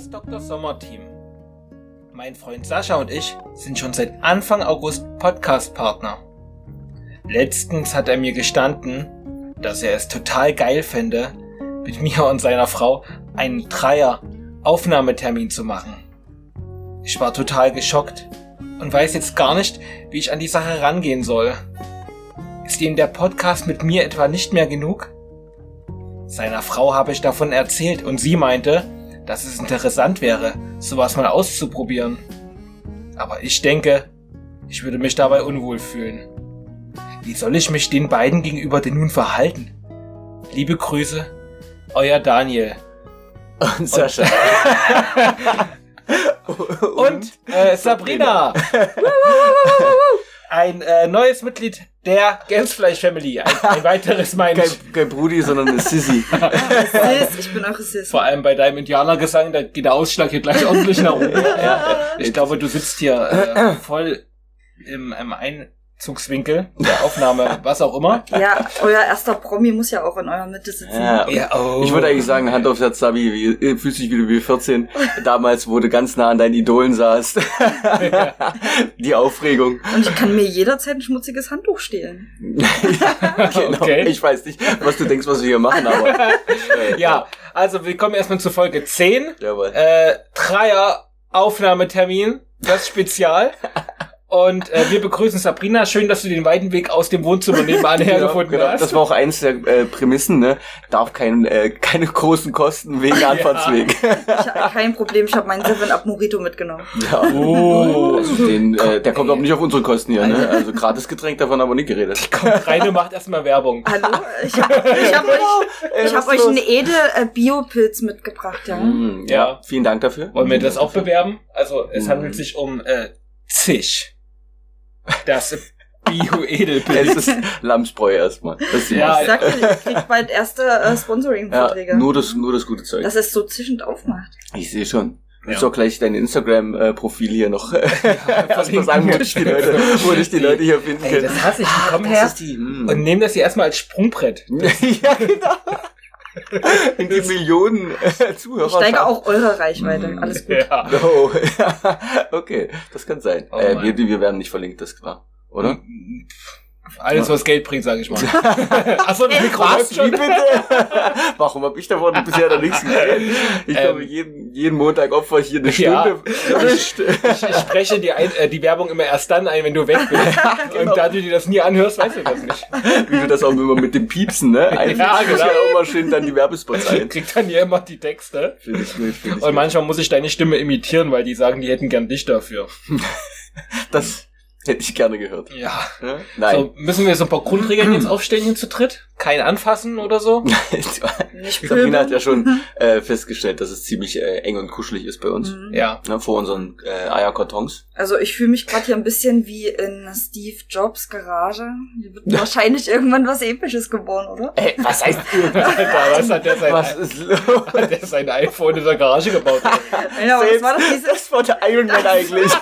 das Dr. Sommer Team. Mein Freund Sascha und ich sind schon seit Anfang August Podcast-Partner. Letztens hat er mir gestanden, dass er es total geil fände, mit mir und seiner Frau einen Dreier-Aufnahmetermin zu machen. Ich war total geschockt und weiß jetzt gar nicht, wie ich an die Sache rangehen soll. Ist ihm der Podcast mit mir etwa nicht mehr genug? Seiner Frau habe ich davon erzählt und sie meinte, dass es interessant wäre, sowas mal auszuprobieren. Aber ich denke, ich würde mich dabei unwohl fühlen. Wie soll ich mich den beiden gegenüber denn nun verhalten? Liebe Grüße, euer Daniel. Und Sascha. Und äh, Sabrina. Ein äh, neues Mitglied der Gänsfleisch Family. Ein, ein weiteres meine ich. kein, kein Brudi, sondern eine Sissy. Sis, ich bin auch Sis. Vor allem bei deinem Indianergesang, da geht der Ausschlag hier gleich ordentlich nach oben. Ja, ich glaube, du sitzt hier äh, voll im, im Einzugswinkel der Aufnahme, was auch immer. Ja, euer erster Promi muss ja auch in eurer Mitte sitzen. Ja, Ja, oh. Ich würde eigentlich sagen, Hand aufs Herz, Sabi, wie, äh, fühlst dich wieder wie 14. Damals, wo du ganz nah an deinen Idolen saßt. Die Aufregung. Und ich kann mir jederzeit ein schmutziges Handtuch stehlen. Genau. Okay. Ich weiß nicht, was du denkst, was wir hier machen, aber. Äh, Ja, also willkommen erstmal zu Folge 10. Jawohl. Äh, Dreier Aufnahmetermin, das Spezial. Und äh, wir begrüßen Sabrina. Schön, dass du den weiten Weg aus dem Wohnzimmer nebenan hergefunden genau. hast. Das war auch eins der äh, Prämissen, ne? Darf kein, äh, keine großen Kosten wegen Anfahrtsweg. Ich habe kein Problem, ich habe meinen 7-Up Morito mitgenommen. Ja. Oh. Also den, äh, der kommt auch nicht auf unsere Kosten hier, ne? Also gratis Getränk, davon haben wir nicht geredet. Kommt rein und macht erstmal Werbung. Hallo? Ich habe ich hab euch, Ey, ich hab euch einen edel äh, Biopilz mitgebracht, ja. Mm, Ja. ja. Vielen Dank dafür. Wollen wir das auch bewerben? Also es Mhm. handelt sich um äh, Zisch. Das bio Es ist Lamsbräu erstmal. Das Ja, Ich sagte, ich krieg bald erste äh, ja, Sponsoring-Verträge. nur das, nur das gute Zeug. dass es so zischend aufmacht. Ich sehe schon. Du musst Ja. auch gleich dein Instagram-Profil hier noch erstmal verlinken. sagen, wo dich die Leute, wo dich die Leute hier finden Ey, können. das hasse ich. Die kommen das her. Mm. und nehmen das hier erstmal als Sprungbrett. ja, genau. In die Millionen äh, Zuhörer. Ich steige auch eure Reichweite. Mhm. Alles gut. Ja. No. okay, das kann sein. Oh äh, wir, wir werden nicht verlinkt, das ist klar. Oder? Alles, was Geld bringt, sage ich mal. Achso, das Mikro Wie schon. bitte? Warum habe ich davon bisher noch nichts gesehen? Ich Ähm. glaube, jeden, jeden Montag opfer ich hier eine Ja. Stunde. Eine St- Ich, ich spreche die, ein, äh, die Werbung immer erst dann ein, wenn du weg bist. genau. Und da du dir das nie anhörst, weißt du das nicht. Wie du das auch immer mit dem Piepsen, ne? Eigentlich Ja, muss genau. ja auch immer schön dann die Werbespots ein. Kriegt dann hier immer die Texte. Finde ich gut, finde ich Und gut. manchmal muss ich deine Stimme imitieren, weil die sagen, die hätten gern dich dafür. Das hätte ich gerne gehört. Ja. Ja? Nein. So, müssen wir so ein paar Grundregeln jetzt aufstellen hier zu dritt? Kein Anfassen oder so? Nicht Sabrina hat ja schon äh, festgestellt, dass es ziemlich äh, eng und kuschelig ist bei uns. Mhm. Ja. Ne, vor unseren äh, Eierkartons. Also ich fühle mich gerade hier ein bisschen wie in Steve Jobs Garage. Hier wird wahrscheinlich irgendwann was Episches geboren, oder? Ey, was heißt Alter, was hat der sein, Was ist los? hat der sein iPhone in der Garage gebaut? Ja, aber das war doch dieses, das war der Iron Man eigentlich. das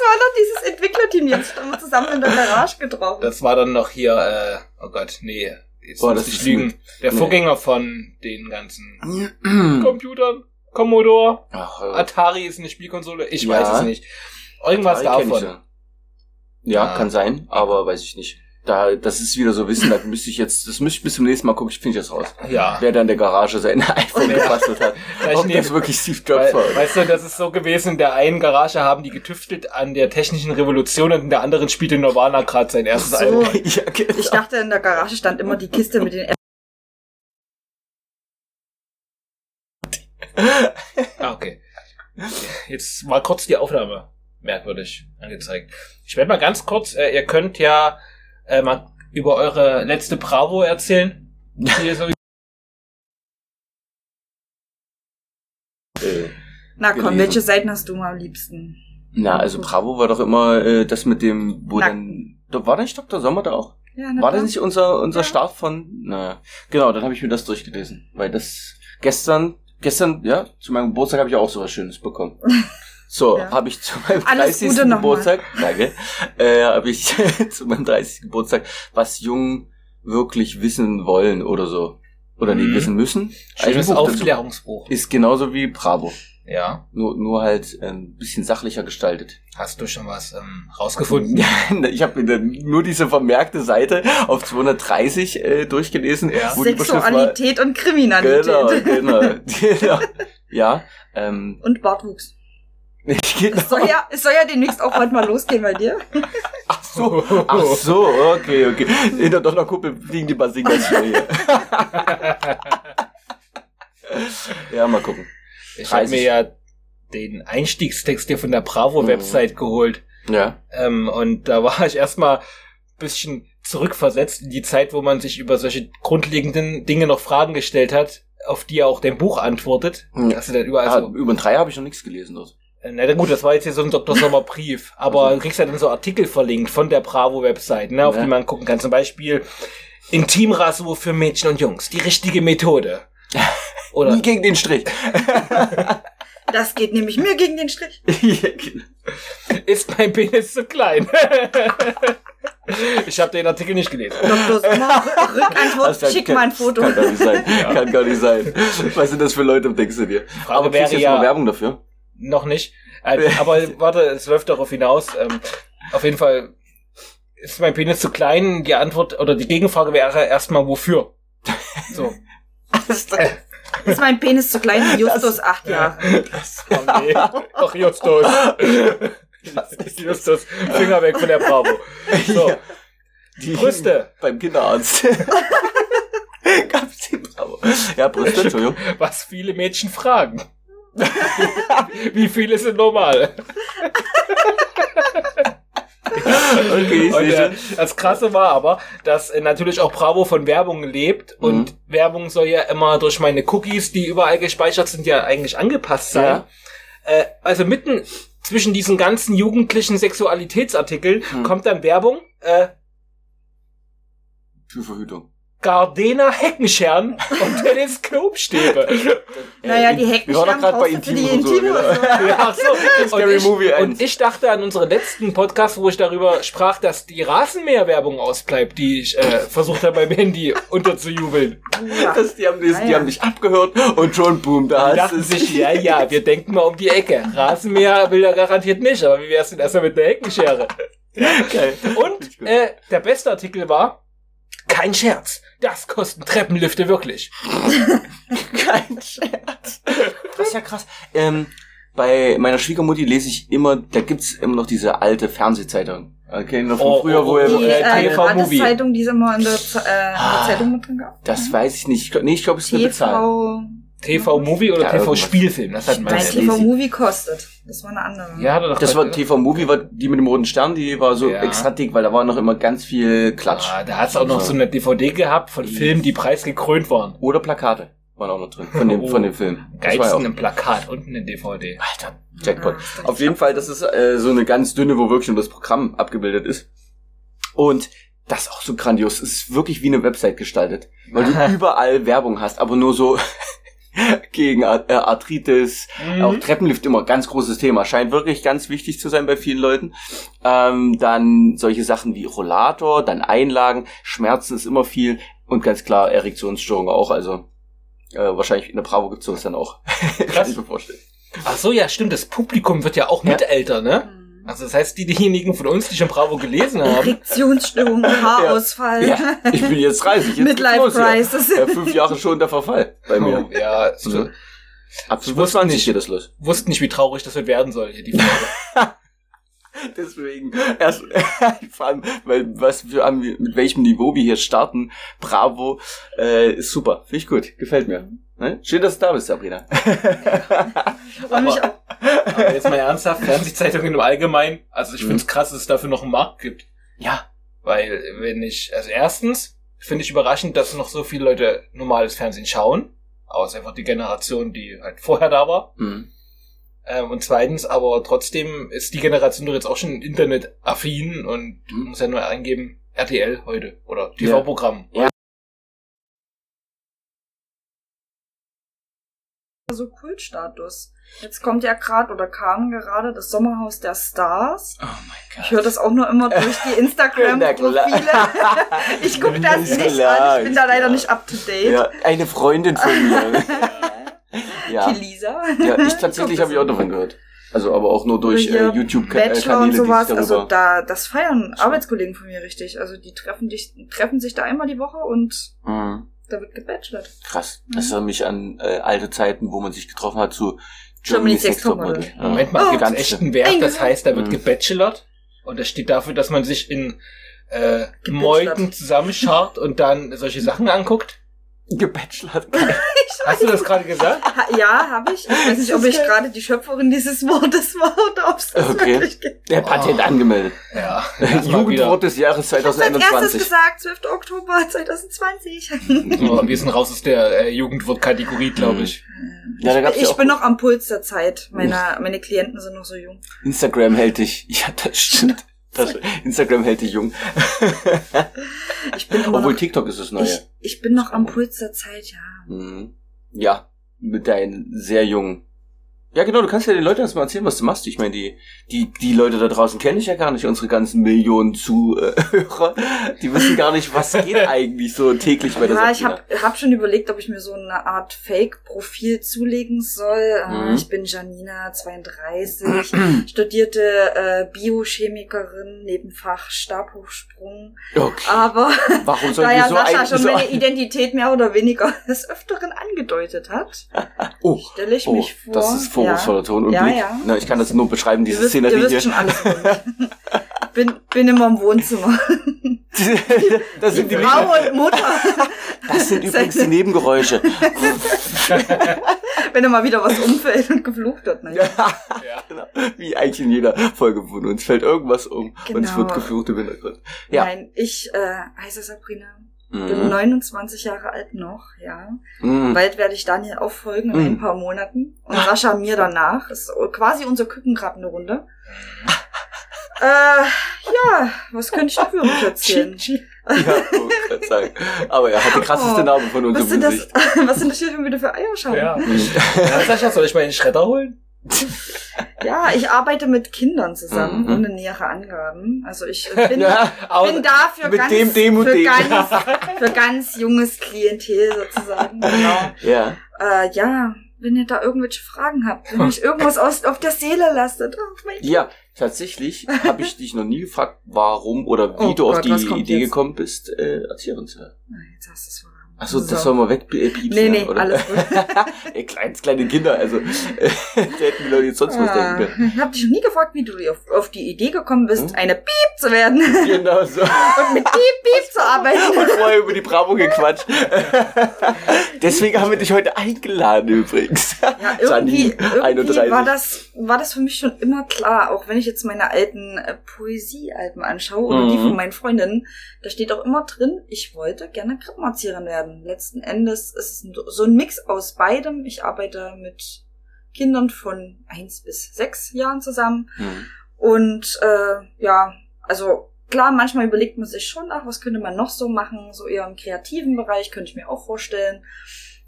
war doch dieses Entwicklerteam. Jetzt haben wir zusammen in der Garage getroffen. Das war dann noch hier, äh, oh Gott, nee, jetzt Boah, muss das ich lügen. gut. Der Nee. Vorgänger von den ganzen Computern, Commodore, Ach, Atari ist eine Spielkonsole, ich Ja. weiß es nicht. Irgendwas Atari davon. Ja, ja Ah. kann sein, aber weiß ich nicht. Da, das ist wieder so Wissen, da müsste ich jetzt, das müsste ich bis zum nächsten Mal gucken, ich finde das raus. Ja. Wer da in der Garage sein iPhone Ja. gebastelt hat. Ob das nehmen- wirklich Steve Jobs Weil, war. weißt du, das ist so gewesen, in der einen Garage haben die getüftelt an der technischen Revolution und in der anderen spielte Nirvana gerade sein erstes So. Album. ja, genau. Ich dachte, in der Garage stand immer die Kiste mit den Ah, okay. Jetzt war kurz die Aufnahme merkwürdig angezeigt. Ich werde mal ganz kurz, äh, ihr könnt ja äh, mal über eure letzte Bravo erzählen. Äh, Na komm, gelesen. welche Seiten hast du mal am liebsten? na, also Bravo war doch immer äh, das mit dem, wo Nacken. dann, da war nicht Dr. Sommer da auch? Ja, na War das nicht unser, unser Ja. Start von, na, genau, dann habe ich mir das durchgelesen, weil das gestern, gestern, ja, zu meinem Geburtstag habe ich auch sowas Schönes bekommen. So, Ja. habe ich zu meinem Alles 30. Gute nochmal. Geburtstag, danke, äh, habe ich zu meinem 30. Geburtstag, was jung wirklich wissen wollen oder so. oder die Mhm. wissen müssen. Schönes Buch. Aufklärungsbuch. Ist genauso wie Bravo. Ja. Nur, nur halt ein bisschen sachlicher gestaltet. Hast du schon was ähm, rausgefunden? Ja, ich habe nur diese vermerkte Seite auf 230 äh, durchgelesen, Ja. Sexualität und Kriminalität. Genau, genau, genau. Ja, ähm, Und Bartwuchs. Genau. Es soll, ja, es soll ja demnächst auch bald mal losgehen bei dir. Ach so, ach so, okay, okay. Hinter doch noch Kuppel fliegen die Basingas hier. ja, mal gucken. Ich habe 30. mir ja den Einstiegstext hier von der Bravo-Website geholt. Ja. Ähm, und da war ich erstmal ein bisschen zurückversetzt in die Zeit, wo man sich über solche grundlegenden Dinge noch Fragen gestellt hat, auf die er auch dein Buch antwortet. Ja. Dass du dann überall Ah, so, über den Dreier habe ich noch nichts gelesen dort. Äh, na gut, das war jetzt hier so ein Dr. Sommer Brief, aber du kriegst ja dann so Artikel verlinkt von der Bravo-Website, ne, auf Ja. die man gucken kann. Zum Beispiel Intimrasur für Mädchen und Jungs, die richtige Methode. Oder Nie gegen den Strich. Das geht nämlich mir gegen den Strich. Ja, genau. ist mein Penis zu klein? ich habe den Artikel nicht gelesen. Dr. Sommer, Rückantwort, kann- schick mal ein Foto. Kann gar nicht sein. Kann gar nicht sein. Was sind das für Leute, denkst du dir? Frage Aber kriegst wäre du jetzt ja- mal Werbung dafür? Noch nicht. Äh, aber warte, es läuft darauf hinaus. Ähm, auf jeden Fall ist mein Penis zu klein. Die Antwort oder die Gegenfrage wäre erstmal wofür. So. Ist mein Penis zu klein? Justus, acht Jahre. Oh nee. Doch Justus. Justus, Finger weg von der Bravo. So. Ja. Die Brüste. Beim Kinderarzt. Gab's die Bravo. Ja, Brüste, Entschuldigung. Was viele Mädchen fragen. Wie viele sind normal? Okay, ich Und äh, das Krasse war aber, dass äh, natürlich auch Bravo von Werbung lebt Mhm. und Werbung soll ja immer durch meine Cookies, die überall gespeichert sind, ja eigentlich angepasst sein. Ja. Äh, also mitten zwischen diesen ganzen jugendlichen Sexualitätsartikeln Mhm. kommt dann Werbung, äh, Für Verhütung. Gardena Heckenscheren und Teleskopstäbe. Naja, die Wir waren doch Heckenschirm gerade bei du für die Intim und so, genau. und so. ja, so. Scary und, ich, Movie eins. und ich dachte an unseren letzten Podcast, wo ich darüber sprach, dass die Rasenmäherwerbung ausbleibt, die ich äh, versucht habe beim Handy unterzujubeln. Ja. Das, die, haben das, die Ah, ja. haben dich abgehört und schon boom, da Die hast du sich, ja, ja, wir denken mal um die Ecke. Rasenmäher will er garantiert nicht, aber wie wär's denn erstmal mit der Heckenschere? Geil. Und äh, der beste Artikel war, kein Scherz, das kosten Treppenlifte wirklich. Kein Scherz. Das ist ja krass. Ähm, bei meiner Schwiegermutti lese ich immer, da gibt's immer noch diese alte Fernsehzeitung. Okay, noch von Oh, früher, oh, wo oh, er, Die äh, TV Movie. Zeitung, die es immer in der, äh, in der Ah. Zeitung mit drin gab. das weiß ich nicht. Ich glaub- Nee, ich glaube, es ist eine Bezahlung. TV, TV-Movie oder Ja, irgendwas. TV-Spielfilm, das hat meine Das TV lese ich. Movie kostet. Das war eine andere. Ja, doch, Das war TV Movie, war die mit dem roten Stern, die war so Ja. extra dick, weil da war noch immer ganz viel Klatsch. Ah, da hat's auch noch so eine DVD gehabt von Filmen, die preisgekrönt waren. Oder Plakate waren auch noch drin von dem, Oh. von dem Film. War ja Geilsten ein Plakat und eine DVD. Alter, Jackpot. Ah, Auf jeden Fall, das ist äh, so eine ganz dünne, wo wirklich nur das Programm abgebildet ist. Und das ist auch so grandios. Es ist wirklich wie eine Website gestaltet. Weil du überall Werbung hast, aber nur so gegen äh, Arthritis, Mhm. auch Treppenlift immer ganz großes Thema. Scheint wirklich ganz wichtig zu sein bei vielen Leuten. Ähm, dann solche Sachen wie Rollator, dann Einlagen, Schmerzen ist immer viel und ganz klar Erektionsstörungen auch. Also äh, wahrscheinlich in der Bravo gibt's sowas dann auch. Kann ich mir vorstellen. Ach so, ja, stimmt. Das Publikum wird ja auch mit älter, ne? Also das heißt, die, diejenigen von uns, die schon Bravo gelesen haben, Erektionsstörung, Haarausfall, Ja, ich bin jetzt 30. Jetzt Midlife ja. Crisis. Ja, fünf Jahre schon der Verfall bei mir. oh, ja, es Mhm. Ab Ich wusste 25 nicht. geht das los. wussten nicht, wie traurig das wird werden soll, hier die Folge. Deswegen, erst, vor allem, weil, was wir mit welchem Niveau wir hier starten, bravo, äh, ist super. Finde ich gut. Gefällt mir. Ne? Schön, dass du da bist, Sabrina. Auch. Aber jetzt mal ernsthaft, Fernsehzeitungen im Allgemeinen. Also ich Mhm. finde es krass, dass es dafür noch einen Markt gibt. ja. Weil, wenn ich, also erstens finde ich überraschend, dass noch so viele Leute normales Fernsehen schauen. Aus einfach die Generation, die halt vorher da war. Mhm. Ähm, und zweitens, aber trotzdem ist die Generation doch jetzt auch schon internetaffin und Mhm. muss ja nur eingeben, RTL heute oder TV-Programm. So Kultstatus. Jetzt kommt ja gerade oder kam gerade das Sommerhaus der Stars. Oh mein Ich höre das auch nur immer durch die Instagram-Profile. ich gucke das nicht klar, an. Ich bin da leider klar. nicht up to date. Ja, eine Freundin von mir. ja. Die Lisa. ja, ich tatsächlich habe ich auch davon gehört. Also aber auch nur durch äh, YouTube-Kanäle, Bachelor und sowas. Also da, das feiern Arbeitskollegen von mir richtig. Also die treffen dich, treffen sich da einmal die Woche und Mhm. Da wird gebachelort. Krass. Mhm. Das erinnert mich an äh, alte Zeiten, wo man sich getroffen hat zu Germany's Next Topmodel. Ja. Moment mal, Oh, gibt ganz es echt einen Wert, das heißt, da wird Mhm. gebachelort und das steht dafür, dass man sich in äh. Meuten zusammenschart und dann solche Sachen anguckt? Gebachelort. Hast du das gerade gesagt? Ja, habe ich. Ich weiß nicht, ob ich gerade die Schöpferin dieses Wortes war oder ob es das Okay. wirklich gibt. Der Patent Oh. angemeldet. Ja. Jugendwort des Jahres Ich habe als erstes 2021. gesagt, 12. Oktober 2020. So, wir sind raus aus der äh, Jugendwort-Kategorie, glaube ich. Ja, da gab's ja ich bin noch am Puls der Zeit. Meine, meine Klienten sind noch so jung. Instagram hält dich. Ja, das stimmt. Das, Instagram hält dich jung. Ich bin Obwohl noch, TikTok ist das neue. ich, ich bin noch am Puls der Zeit, ja. Mhm. Ja, mit deinen sehr jungen. Ja, genau, du kannst ja den Leuten erstmal erzählen, was du machst. Ich meine, die, die, die Leute da draußen kenne ich ja gar nicht, unsere ganzen Millionen Zuhörer. Die wissen gar nicht, was geht eigentlich so täglich bei der Ja, ich habe hab schon überlegt, ob ich mir so eine Art Fake-Profil zulegen soll. Äh, Mhm. Ich bin Janina, 32, studierte äh, Biochemikerin, Nebenfach Stabhochsprung. Okay. Aber Warum sollen da ja so Sascha schon meine ein Identität mehr oder weniger des Öfteren angedeutet hat, Oh, stelle ich oh, mich vor. Vorwurfsvoller Ton und Ja, ja. Na, ich kann das nur beschreiben, Ihr diese wisst, ihr Szenerie wisst hier. schon alles bin, bin immer im Wohnzimmer. das sind die, Frau und Mutter. das sind übrigens die Nebengeräusche. Wenn immer wieder was umfällt und geflucht wird. Ne? Ja, genau. Wie eigentlich in jeder Folge von uns fällt irgendwas um und es Genau. wird geflucht im Hintergrund. Ja. Nein, ich äh, heiße Sabrina. Bin Mhm. 29 Jahre alt noch, ja. Mhm. Bald werde ich Daniel auffolgen in Mhm. ein paar Monaten. Und Sascha mir danach. Ist quasi unser Küken gerade eine Runde. äh, ja, was könnte ich dafür mich erzählen? Ja, oh, sagen. Aber er hat die krasseste Oh, Narbe von Was unserem sind, das, Gesicht. was sind das hier schon wieder für Eierschalen? Ja. Ja. Sascha, soll ich mal den Schredder holen? Ja, ich arbeite mit Kindern zusammen, Mhm. ohne nähere Angaben. Also ich bin, Ja, bin da für ganz, dem, dem für, dem. Ganz, für ganz junges Klientel sozusagen. Genau. ja. Äh, ja, wenn ihr da irgendwelche Fragen habt, wenn euch irgendwas aus, auf der Seele lastet. Oh. Ja, tatsächlich habe ich dich noch nie gefragt, warum oder wie Oh du auf Gott, was die Idee jetzt? gekommen bist, äh, Erzieherin zu werden. Jetzt hast du es. Achso, So. das soll man wegpiepsen. Nee, nee, oder? alles gut. Ey, kleines, kleine Kinder, also äh, da hätten die Leute jetzt sonst was Ah, denken können. ich habe dich noch nie gefragt, wie du auf, auf die Idee gekommen bist, Hm? eine Piep zu werden Genau so. und mit Piep, Piep zu arbeiten. Und vorher über die Bravo gequatscht. Deswegen haben wir dich heute eingeladen übrigens. Ja, irgendwie, irgendwie 31. war das, war das für mich schon immer klar, auch wenn ich jetzt meine alten äh, Poesiealben anschaue oder die Mhm. von meinen Freundinnen, da steht auch immer drin, ich wollte gerne Krippenerzieherin werden. Letzten Endes ist es so ein Mix aus beidem. Ich arbeite mit Kindern von eins bis sechs Jahren zusammen Hm. und äh, ja, also klar, manchmal überlegt man sich schon, ach, was könnte man noch so machen, so eher im kreativen Bereich, könnte ich mir auch vorstellen.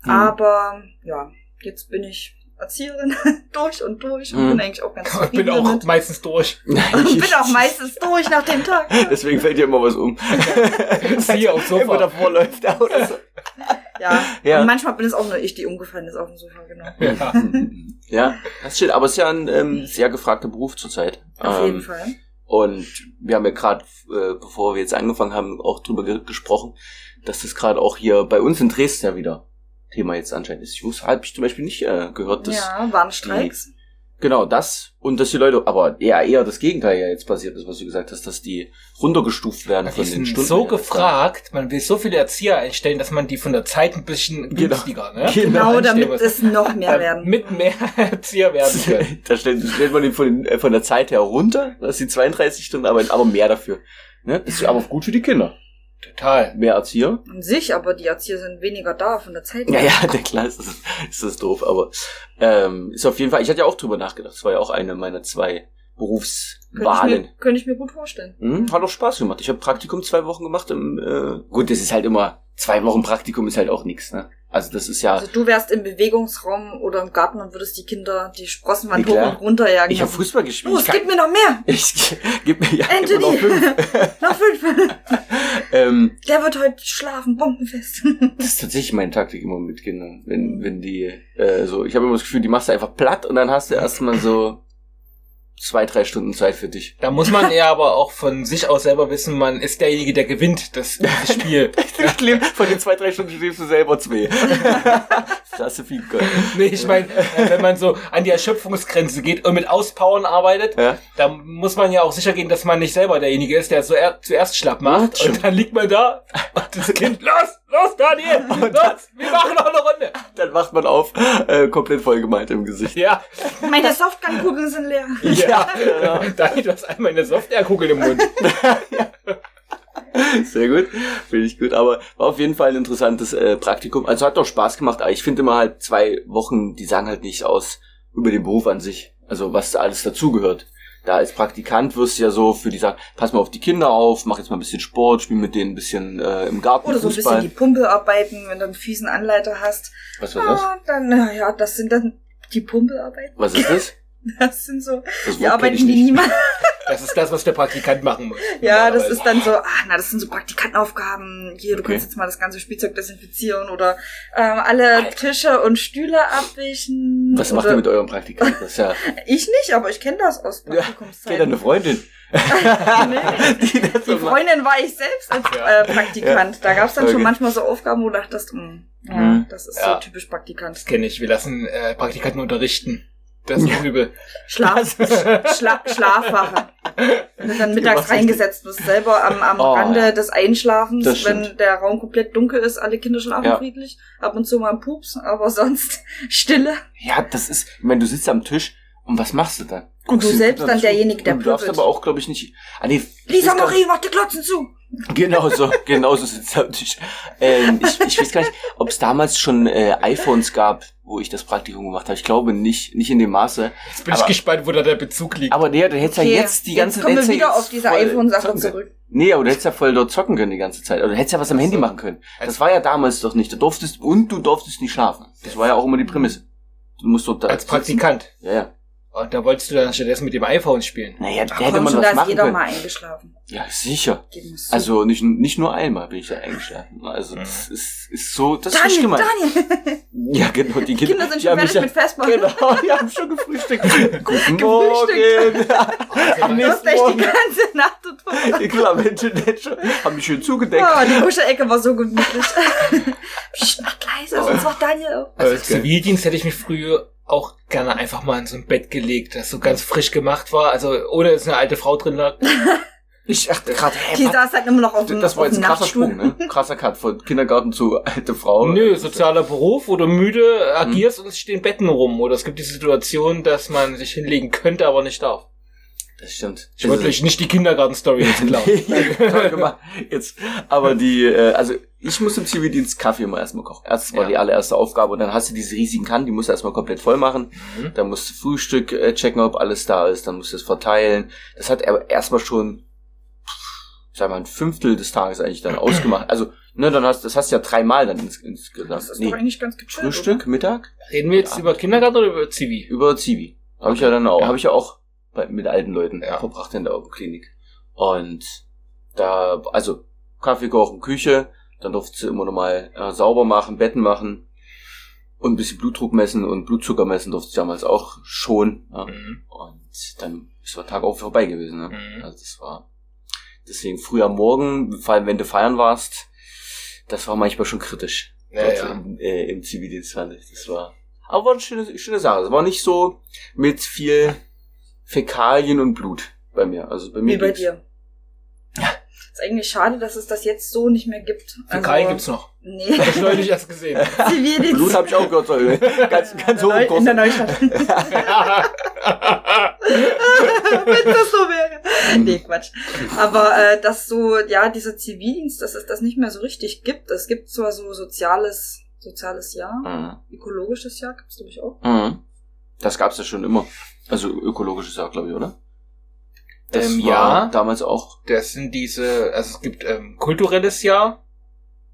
Hm. Aber ja, jetzt bin ich Erzieherin durch und durch und Hm. bin eigentlich auch ganz Ich zufrieden bin auch damit. meistens durch. Und bin auch meistens durch nach dem Tag. Deswegen fällt dir immer was um. Siehe aufs Sofa. Immer davor läuft er oder so. Ja. Ja. Und manchmal bin es auch nur ich, die umgefallen ist auf dem Sofa, genau. Ja. Ja, das steht. Aber es ist ja ein ähm, sehr gefragter Beruf zurzeit. Auf ähm, jeden Fall. Und wir haben ja gerade, äh, bevor wir jetzt angefangen haben, auch drüber ge gesprochen, dass das gerade auch hier bei uns in Dresden ja wieder Thema jetzt anscheinend ist. Ich wusste, habe ich zum Beispiel nicht äh, gehört, dass Ja, Warnstreiks. Genau das und dass die Leute, aber eher eher das Gegenteil ja jetzt passiert ist, was du gesagt hast, dass die runtergestuft werden Die von den sind Stunden. so gefragt, man will so viele Erzieher einstellen, dass man die von der Zeit ein bisschen Genau. günstiger, ne? Genau, damit einstellen muss. es noch mehr werden. Mit mehr Erzieher werden können. da stellt, stellt man den von, den, äh, von der Zeit her runter, dass sie 32 Stunden arbeiten, aber mehr dafür. Ne? Das ist aber gut für die Kinder. Total. Mehr Erzieher. An sich, aber die Erzieher sind weniger da von der Zeit. Ja, her. ja, der klar ist das, ist das doof, aber ähm, ist auf jeden Fall, ich hatte ja auch drüber nachgedacht, das war ja auch eine meiner zwei Könnte ich, Berufswahlen. mir, könnte ich mir gut vorstellen. Hm, hat auch Spaß gemacht. Ich habe Praktikum zwei Wochen gemacht. Im, äh, gut, das ist halt immer zwei Wochen Praktikum ist halt auch nix, ne? Also das ist ja. Also du wärst im Bewegungsraum oder im Garten und würdest die Kinder die Sprossenwand Nee, hoch und runter jagen. Ich habe Fußball gespielt. Oh, es gibt mir noch mehr. ich gib mir ja immer noch Anthony. fünf. noch fünf. ähm, Der wird heute schlafen, bombenfest. das ist tatsächlich meine Taktik immer mit Kindern. Wenn, wenn die äh, so, ich habe immer das Gefühl, die machst du einfach platt und dann hast du erstmal so zwei, drei Stunden Zeit für dich. Da muss man ja aber auch von sich aus selber wissen, man ist derjenige, der gewinnt das, das Spiel. Ich lebe von den zwei, drei Stunden schläfst du selber zwei. das hast du viel Gott. nee, ich meine, äh, wenn man so an die Erschöpfungsgrenze geht und mit Auspowern arbeitet, Ja? da muss man ja auch sicher gehen, dass man nicht selber derjenige ist, der so er zuerst schlapp macht. und dann liegt man da und das Kind, los, los, Daniel, los, wir machen noch eine Runde. Dann wacht man auf, äh, komplett vollgemalt im Gesicht. Ja, Meine Softgun-Kugeln sind leer. Ja, ja. Daniel, du hast einmal eine Softwarekugel im Mund. Sehr gut, finde ich gut. Aber war auf jeden Fall ein interessantes äh, Praktikum. Also hat doch Spaß gemacht. Aber ich finde immer halt zwei Wochen, die sagen halt nichts aus über den Beruf an sich. Also was da alles dazugehört. Da als Praktikant wirst du ja so für die sagen, pass mal auf die Kinder auf, mach jetzt mal ein bisschen Sport, spiel mit denen ein bisschen äh, im Garten Oder so ein bisschen die Pumpe arbeiten, wenn du einen fiesen Anleiter hast. Was war das? Ah, dann, ja, das sind dann die Pumpelarbeiten. Was ist das? Das sind so Das die Arbeiten, die niemand. Das ist das, was der Praktikant machen muss. Ja, das ist dann so, ah, na, das sind so Praktikantenaufgaben. Hier, du Okay. kannst jetzt mal das ganze Spielzeug desinfizieren oder ähm, alle Tische und Stühle abwischen. Was macht ihr mit eurem Praktikant? Das ja, Ich nicht, aber ich kenne das aus ja geht Praktikumszeiten. eine Freundin. Nee. die Die. Freundin war ich selbst als Ja. äh, Praktikant. Da gab's dann Okay. schon manchmal so Aufgaben, wo du dachtest, mh, ja, Mhm. das ist Ja. so typisch Praktikant. Das kenne ich. Wir lassen äh, Praktikanten unterrichten. Das ist übel. Schlaf, Schla Schlafwache. Wenn du dann mittags reingesetzt wirst, selber am, am Oh, Rande ja. des Einschlafens, wenn der Raum komplett dunkel ist, alle Kinder schlafen Ja. friedlich, ab und zu mal ein Pups, aber sonst Stille. Ja, das ist, ich meine, du sitzt am Tisch und was machst du dann? Und du selbst dann derjenige, der Du darfst aber auch, glaube ich, nicht. Ah, nee, Lisa Marie, mach die Glotzen zu! Genau so, genau so sitzt am Tisch. Ähm, ich, ich weiß gar nicht, ob es damals schon äh, iPhones gab, wo ich das Praktikum gemacht habe. Ich glaube nicht, nicht in dem Maße. Jetzt bin ich Aber- gespannt, wo da der Bezug liegt. Aber nee, du hättest ja jetzt die ganze jetzt kommen wir wieder auf diese iPhone-Sache zurück. Nee, aber du hättest ja voll dort zocken können die ganze Zeit. Oder du hättest ja was am Handy machen können. Das war ja damals doch nicht. Du durftest und du durftest nicht schlafen. Das war ja auch immer die Prämisse. Du musst dort da Als sitzen. Praktikant. Ja, ja. Und da wolltest du dann stattdessen mit dem iPhone spielen. Naja, da Ach, hätte man schon, was da ist machen jeder können. mal eingeschlafen. Ja, sicher. Also nicht, nicht nur einmal bin ich da eingeschlafen. Also das ist, ist so, das ist nicht Daniel, gemeint. Daniel! Ja, genau. Die Die Kinder, Kinder sind schon fertig mit Festmachen. Genau, die haben schon gefrühstückt. Guten Morgen. Am Du hast nächsten echt die ganze Nacht verbracht. Ja, klar, Menschen, schon, haben mich schön zugedeckt. Oh, die Kuschelecke war so gemütlich. Psst, mach leise, sonst wacht Daniel auf. Also. Zivildienst hätte ich mich früher auch gerne einfach mal in so ein Bett gelegt, das so ganz frisch gemacht war, also ohne dass eine alte Frau drin lag. Ich dachte gerade, hä, Die saß halt immer noch auf dem, das war jetzt ein krasser. Sprung, ne? Krasser Cut von Kindergarten zu alte Frau. Nö, sozialer Beruf, wo du müde agierst und es stehen Betten rum. Oder es gibt die Situation, dass man sich hinlegen könnte, aber nicht darf. Das stimmt. Ich wollte euch nicht die Kindergarten-Story jetzt klauen. Nee, toll gemacht. Jetzt, aber die, äh, also ich muss im Zivildienst Kaffee immer erstmal kochen. Erst war Ja. die allererste Aufgabe und dann hast du diese riesigen Kannen, die musst du erstmal komplett voll machen. Mhm. Dann musst du Frühstück äh, checken, ob alles da ist, dann musst du es verteilen. Das hat aber erstmal schon, ich sag mal, ein Fünftel des Tages eigentlich dann ausgemacht. Also, ne, dann hast das hast du ja dreimal dann ins, insgesamt. Das ist Nee, doch eigentlich ganz gechillt. Frühstück, Mittag, Reden wir jetzt Ja. über Kindergarten oder über Zivi? über Zivi. Habe ich ja dann auch, Ja. habe ich ja auch bei, mit alten Leuten Ja. verbracht in der Augenklinik. Und da, also Kaffee kochen, Küche, dann durfte sie immer noch mal äh, sauber machen, Betten machen und ein bisschen Blutdruck messen und Blutzucker messen durfte sie damals auch schon. Ja. Mhm. Und dann ist der Tag auch vorbei gewesen. Ne? Mhm. Also das war deswegen früh am Morgen, vor allem wenn du feiern warst, das war manchmal schon kritisch. Ja, ja. Im, äh, im Zivildienst fand ich. Das war. Aber war eine schöne, schöne Sache. Es war nicht so mit viel Fäkalien und Blut bei mir. Also bei mir Wie bei dir. Ist eigentlich schade, dass es das jetzt so nicht mehr gibt. Also, Fäkalien gibt's noch. Nee. Hab ich neulich erst gesehen. Zivildienst. Blut habe ich auch gehört. Sorry. Ganz, ganz hoch Neu- in der. Neustadt. Wenn das so wäre. Nee, Quatsch. Aber äh, dass so, ja, dieser Zivildienst, dass es das nicht mehr so richtig gibt. Es gibt zwar so soziales, soziales Jahr, Mhm. ökologisches Jahr gibt's glaube ich auch. Mhm. Das gab's ja schon immer. Also ökologisches Jahr, glaube ich, oder? Das Ähm, war ja. damals auch. Das sind diese, also es gibt ähm, kulturelles Jahr,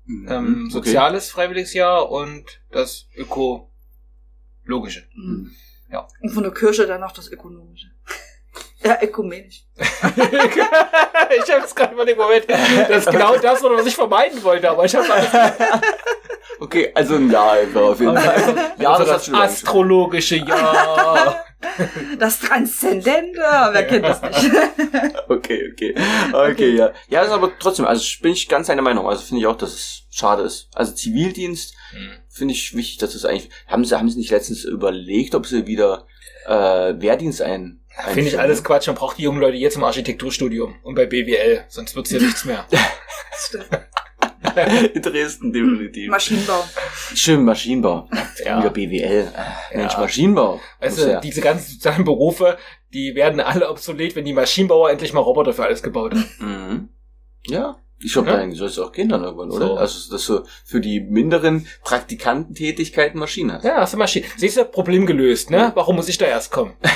Mhm. ähm, Okay. soziales freiwilliges Jahr und das ökologische. Mhm. Ja. Und von der Kirche dann noch das Ökonomische. Ja, ökumenisch. ich habe jetzt gerade überlegt, Moment, das ist genau das, was ich vermeiden wollte, aber ich habe alles Okay, also ein Jahr einfach auf jeden Fall. also, Ja, also das hat das astrologische Jahr. Das Transzendente, wer kennt das nicht? Okay, okay. Okay, ja. Ja, ist aber trotzdem, also bin ich ganz deiner Meinung. Also finde ich auch, dass es schade ist. Also Zivildienst finde ich wichtig, dass es eigentlich. Haben sie, haben sie nicht letztens überlegt, ob sie wieder äh, Wehrdienst ein. Finde ich alles Quatsch. Man braucht die jungen Leute jetzt im Architekturstudium und bei BWL, sonst wird's hier nichts mehr. Stimmt. In Dresden definitiv. Maschinenbau. Schön Maschinenbau. Ja. Wieder BWL. Ach, Mensch, Ja. Maschinenbau. Weißt du, ja. diese ganzen sozialen Berufe, die werden alle obsolet, wenn die Maschinenbauer endlich mal Roboter für alles gebaut haben. Mhm. Ja. Ich glaube, Ja. dann soll es auch gehen dann irgendwann, oder? So. Also, dass du für die minderen Praktikantentätigkeiten Maschinen hast. Ja, hast du Maschinen. Siehst du, Problem gelöst, ne? Warum muss ich da erst kommen?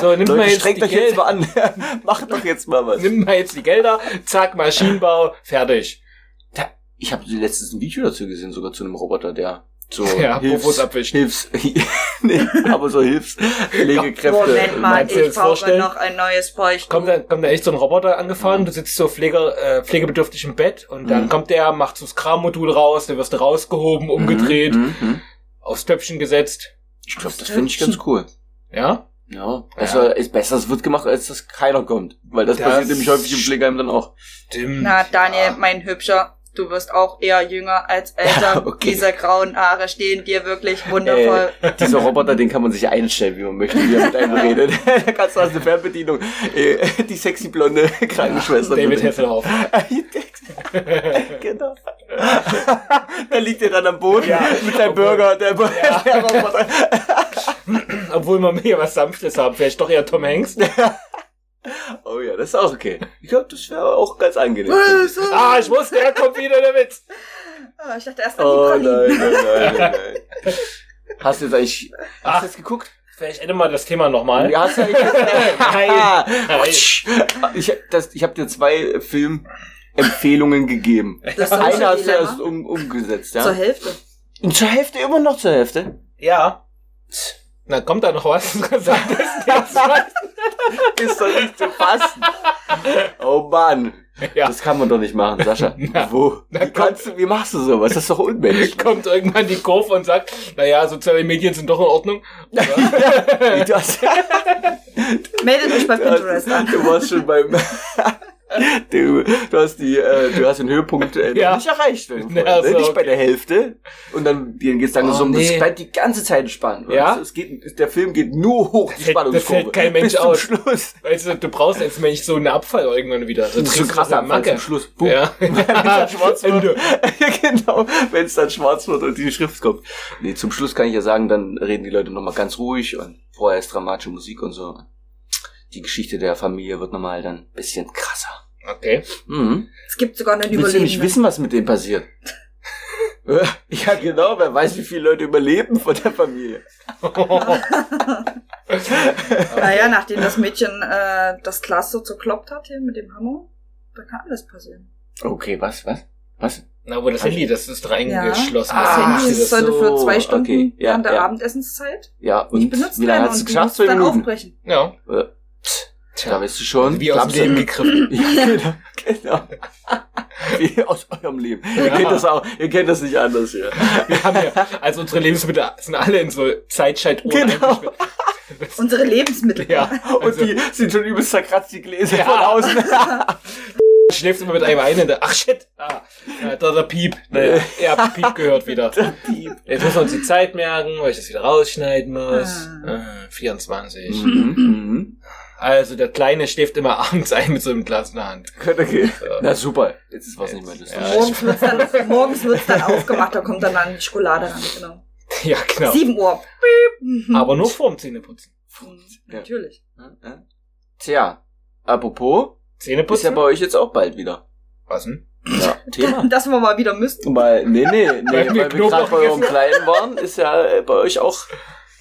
So, nimm mal Leute, jetzt strengt die euch jetzt mal an. Macht doch jetzt mal was. Nimm mal jetzt die Gelder, zack, Maschinenbau, fertig. Ich habe letztens ein Video dazu gesehen, sogar zu einem Roboter, der so Ja, abwischt. Hilfs, nee, aber so Hilfspflegekräfte. Moment mal, Meinst ich brauche vorstellen? noch ein neues Bräuchten. Kommt da, kommt da echt so ein Roboter angefahren, du sitzt so Pfleger, äh, pflegebedürftig im Bett und dann Mhm. kommt der, macht so das Krammodul raus, dann wirst du rausgehoben, umgedreht, Mhm, mhm. aufs Töpfchen gesetzt. Ich glaube, das finde ich ganz cool. Ja? Ja, also ist besser, es wird gemacht, als dass keiner kommt. Weil das, Das passiert nämlich häufig im Pflegeheim dann auch. Stimmt. Na, Daniel, Ja. mein Hübscher, du wirst auch eher jünger als älter. Okay. Diese grauen Haare stehen dir wirklich wundervoll. Äh, dieser Roboter, den kann man sich einstellen, wie man möchte, wie er mit einem redet. da kannst du als eine Fernbedienung äh, die sexy blonde Krankenschwester. David Hasselhoff. genau. da liegt er dann am Boden Ja. mit seinem Burger. Der, Ja. der Roboter. Obwohl man mehr was Sanftes haben. Vielleicht doch eher Tom Hanks. Oh ja, das ist auch okay. Ich glaube, das wäre auch ganz angenehm. So. Ah, ich wusste, er kommt wieder damit. Ah, ich dachte erst an die Oh nein, Pralinen. nein, nein, nein, nein. Hast du jetzt eigentlich, hast Ach. du jetzt geguckt? Vielleicht ändern wir das Thema nochmal. Ja, hast du eigentlich Nein. Ich, das, ich habe dir zwei Filmempfehlungen gegeben. Das Eine hast du erst um, umgesetzt, Zur ja? Hälfte. Und zur Hälfte, immer noch zur Hälfte? Ja. Na, kommt da noch was? Sag das mal. Ist doch nicht zu fassen. Oh Mann. Ja. Das kann man doch nicht machen, Sascha. Na. Wo? Na, Wie, kannst du, wie machst du sowas? Das ist doch unmenschlich. Kommt irgendwann die Kurve und sagt, naja, soziale Medien sind doch in Ordnung. Wie, du, hast, Meldet euch bei Pinterest an. du warst schon beim... Du, du hast die, äh, du hast den Höhepunkt äh, Ja. nicht erreicht. Wenn du Ja, vorhin, ne? so, nicht bei okay. der Hälfte. Und dann dir geht's dann Oh, so um, das nee. bleibt die ganze Zeit spannend. Ja? weißt du? Es geht, der Film geht nur hoch, die das Spannungskurve. fällt kein Mensch bis zum aus. Schluss. Weißt du, du brauchst als Mensch so einen Abfall irgendwann wieder. Das ist so krass am Macke. zum Schluss. Boom. Ja. Wenn es dann schwarz wird. Genau. Wenn es dann schwarz wird und die Schrift kommt. Nee, zum Schluss kann ich ja sagen, dann reden die Leute nochmal ganz ruhig und vorher ist dramatische Musik und so. Die Geschichte der Familie wird nochmal dann ein bisschen krasser. Okay. Mhm. Es gibt sogar einen Willst du nicht Überlebenden. wissen, was mit dem passiert? ja, genau. Wer weiß, wie viele Leute überleben von der Familie. Naja, nachdem das Mädchen äh, das Glas so zerkloppt hat hier mit dem Hammer, da kann alles passieren. Okay, was, was? Was? Na, wo das Handy, das ist reingeschlossen. Das Ah, Handy das ist sollte so, für zwei Stunden okay. Ja, während der ja. Abendessenszeit Ja, und nicht benutzt wie lange werden hast du und geschafft? musst Zwei dann Minuten? aufbrechen. Ja. Äh, pst, Da weißt du schon. Wie aus dem Leben gegriffen. Ja, genau. genau. Wie aus eurem Leben. Ihr Ja. kennt das auch. Ihr kennt das nicht anders hier. Wir haben ja, also unsere Lebensmittel sind alle in so Zeitschaltuhren Genau. Unsere Lebensmittel. Ja. Und Also, die sind schon übelst zerkratzt, die Gläser Ja. von außen. schläfst immer mit einem ein. und der- Ach shit. Ah, ja, da der Piep. Naja, ihr habt Piep gehört wieder. Piep. Jetzt müssen wir uns die Zeit merken, weil ich das wieder rausschneiden muss. Ah. Äh, 24. Mhm, mhm. Also der Kleine schläft immer abends ein mit so einem Glas in der Hand. Okay. Na super. Jetzt ist was nicht mehr lustig. Ja, Morgens wird's dann, morgens wird's dann aufgemacht, da kommt dann, dann die Schokolade ran, genau. Ja, genau. 7 Uhr. Piep. Aber nur vorm Zähneputzen. Ja. Natürlich. Ja. Tja, apropos, ist Zähneputzen? ja bei euch jetzt auch bald wieder. Was denn? Ja, Thema. Dass wir mal wieder müssten. Weil, nee, nee, nee, Weil weil wir wir gerade bei eurem Kleinen waren, ist ja bei euch auch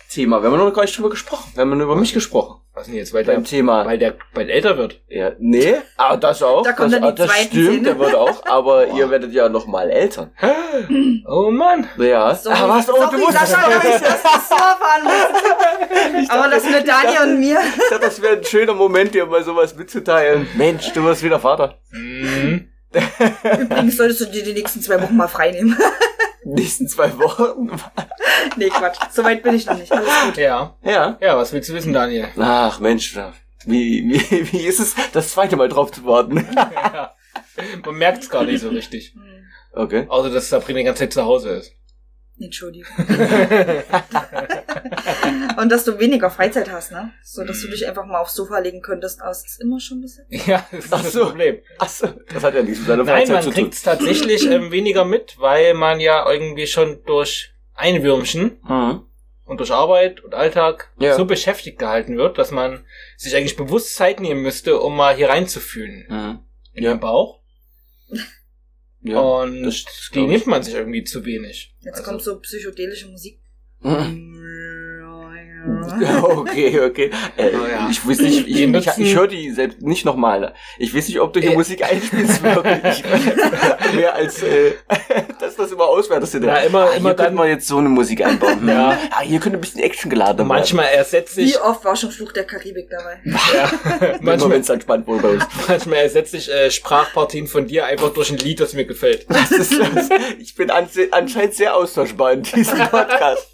Thema. Wir haben noch gar nicht drüber gesprochen. Wir haben nur über mich gesprochen. Was denn jetzt? Weil der, Beim Thema. weil der bald älter wird. Ja, nee, ah, das auch. Da kommt das, dann die ah, das zweiten stimmt, der wird auch, aber ihr werdet ja noch mal Eltern. Oh Mann. Ja. Sorry, ah, was? Oh, sorry, du wusstest Sascha, dass ich das so muss. Aber das mit Daniel und mir. Ich dachte, das wäre ein schöner Moment, dir mal sowas mitzuteilen. Mensch, du wirst wieder Vater. Mhm. Übrigens solltest du dir die nächsten zwei Wochen mal frei nehmen. Nächsten zwei Wochen. nee, Quatsch. So weit bin ich noch nicht. Alles gut. Ja. Ja. Ja, was willst du wissen, Daniel? Ach, Mensch, wie, wie, wie ist es, das zweite Mal drauf zu warten? ja. Man merkt es gar nicht so richtig. Hm, Okay. Außer, dass Sabrina die ganze Zeit zu Hause ist. Entschuldigung. Und dass du weniger Freizeit hast, ne? So, dass du dich einfach mal aufs Sofa legen könntest. Aber es ist immer schon bis jetzt. ja, das ist Ach das so. Problem. Achso, das hat ja nichts mit deiner Nein, Freizeit man zu tun. kriegt es tatsächlich ähm, weniger mit, weil man ja irgendwie schon durch Einwürmchen Mhm. und durch Arbeit und Alltag Ja. so beschäftigt gehalten wird, dass man sich eigentlich bewusst Zeit nehmen müsste, um mal hier reinzufühlen Mhm. in Ja. den Bauch. Ja. und das- die nimmt man sich irgendwie zu wenig. Jetzt Also, kommt so psychedelische Musik. Mhm. Okay, okay. Äh, Oh ja. Ich weiß nicht, ich, ich, ich höre die selbst nicht nochmal. Ich weiß nicht, ob du hier Äh. Musik einspielst wirklich. Mehr als, äh, dass das immer auswertest. Ja, immer- ah, immer dann- wir jetzt so eine Musik einbauen. Ja. Ah, hier könnte ein bisschen Action geladen werden. manchmal ersetzt sich, Wie oft war schon Fluch der Karibik dabei? ja, Manchmal, wenn es dann spannend wurde bei uns. manchmal ersetzt sich äh, Sprachpartien von dir einfach durch ein Lied, das mir gefällt. Das ist, das, ich bin an, anscheinend sehr austauschbar in diesem Podcast.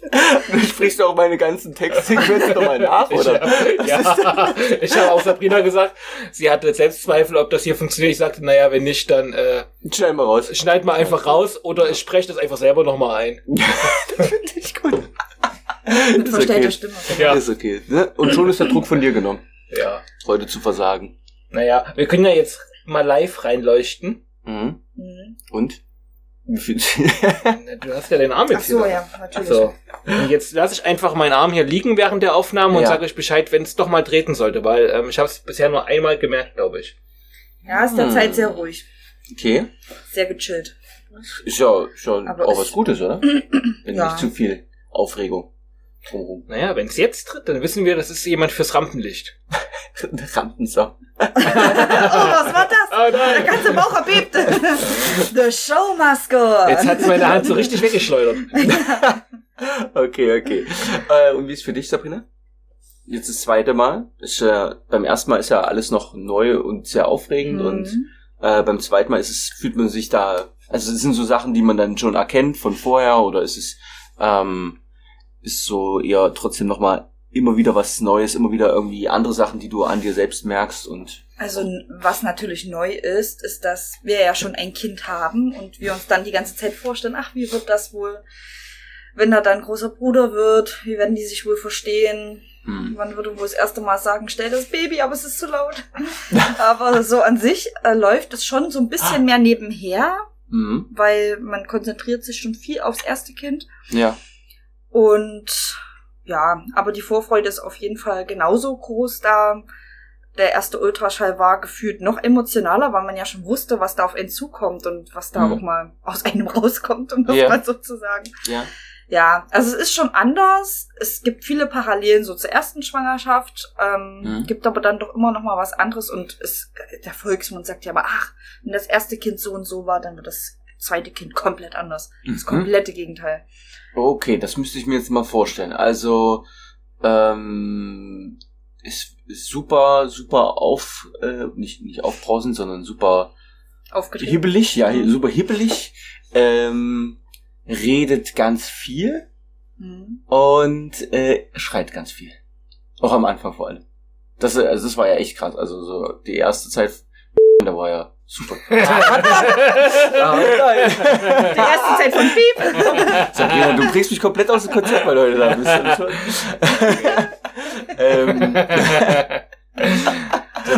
Du sprichst auch meine ganzen Textsequenzen nochmal nach, Ich, oder? äh, ja, ich habe auch Sabrina gesagt, sie hatte Selbstzweifel, ob das hier funktioniert. Ich sagte, naja, wenn nicht, dann äh, Schnell mal raus. schneid mal einfach raus oder ich spreche das einfach selber nochmal ein. Finde ich gut. Mit Ist verstellter okay. Stimme. Ja. Ist okay. Ne? Und schon ist der Druck von dir genommen, Ja. heute zu versagen. Naja, wir können ja jetzt mal live reinleuchten. Mhm. Mhm. Und? Du hast ja den Arm Ach jetzt so, hier. ja, natürlich. So. Und jetzt lasse ich einfach meinen Arm hier liegen während der Aufnahme und Ja. sage euch Bescheid, wenn es doch mal treten sollte, weil ähm, ich habe es bisher nur einmal gemerkt, glaube ich. Ja, ist der Hm. Zeit sehr ruhig. Okay. Sehr gechillt. Ist ja schon Aber auch was Gutes, oder? Wenn Ja. nicht zu viel Aufregung drumherum. Naja, wenn es jetzt tritt, dann wissen wir, das ist jemand fürs Rampenlicht. Rampensau. oh, was war das? Oh Der nein! ganze Bauch erbebte. The show must go. Jetzt hat meine Hand so richtig weggeschleudert. Okay, okay. Äh, und wie ist für dich, Sabrina? Jetzt das zweite Mal. Ist, äh, beim ersten Mal ist ja alles noch neu und sehr aufregend Mhm. und äh, beim zweiten Mal ist es, fühlt man sich da, also es sind so Sachen, die man dann schon erkennt von vorher oder ist es ähm, ist so eher trotzdem nochmal immer wieder was Neues, immer wieder irgendwie andere Sachen, die du an dir selbst merkst und Also was natürlich neu ist, ist, dass wir ja schon ein Kind haben und wir uns dann die ganze Zeit vorstellen, ach, wie wird das wohl, wenn er dann großer Bruder wird, wie werden die sich wohl verstehen, hm. wann würde wohl das erste Mal sagen, stell das Baby, aber es ist zu laut. aber so an sich äh, läuft es schon so ein bisschen mehr nebenher, Mhm. weil man konzentriert sich schon viel aufs erste Kind Ja. Und ja, aber die Vorfreude ist auf jeden Fall genauso groß da. Der erste Ultraschall war gefühlt noch emotionaler, weil man ja schon wusste, was da auf einen zukommt und was da Mhm. auch mal aus einem rauskommt, um das Ja. mal so zu sagen. Ja. Ja, also es ist schon anders. Es gibt viele Parallelen so zur ersten Schwangerschaft, ähm, Mhm. gibt aber dann doch immer noch mal was anderes und es, der Volksmund sagt ja aber, ach, wenn das erste Kind so und so war, dann wird das zweite Kind komplett anders. Das Mhm. komplette Gegenteil. Okay, das müsste ich mir jetzt mal vorstellen. Also, ähm, ist, ist super, super auf, äh, nicht, nicht aufbrausend, sondern super Aufgetreten. hibbelig, ja, Mhm. super hibbelig, ähm, redet ganz viel Mhm. und äh, schreit ganz viel. Auch am Anfang vor allem. Das, also das war ja echt krass. Also so die erste Zeit, da war ja super. Ah, nein. Die erste Zeit von Piep. Sabrina, du bringst mich komplett aus dem Konzept, weil du heute da bist. ähm,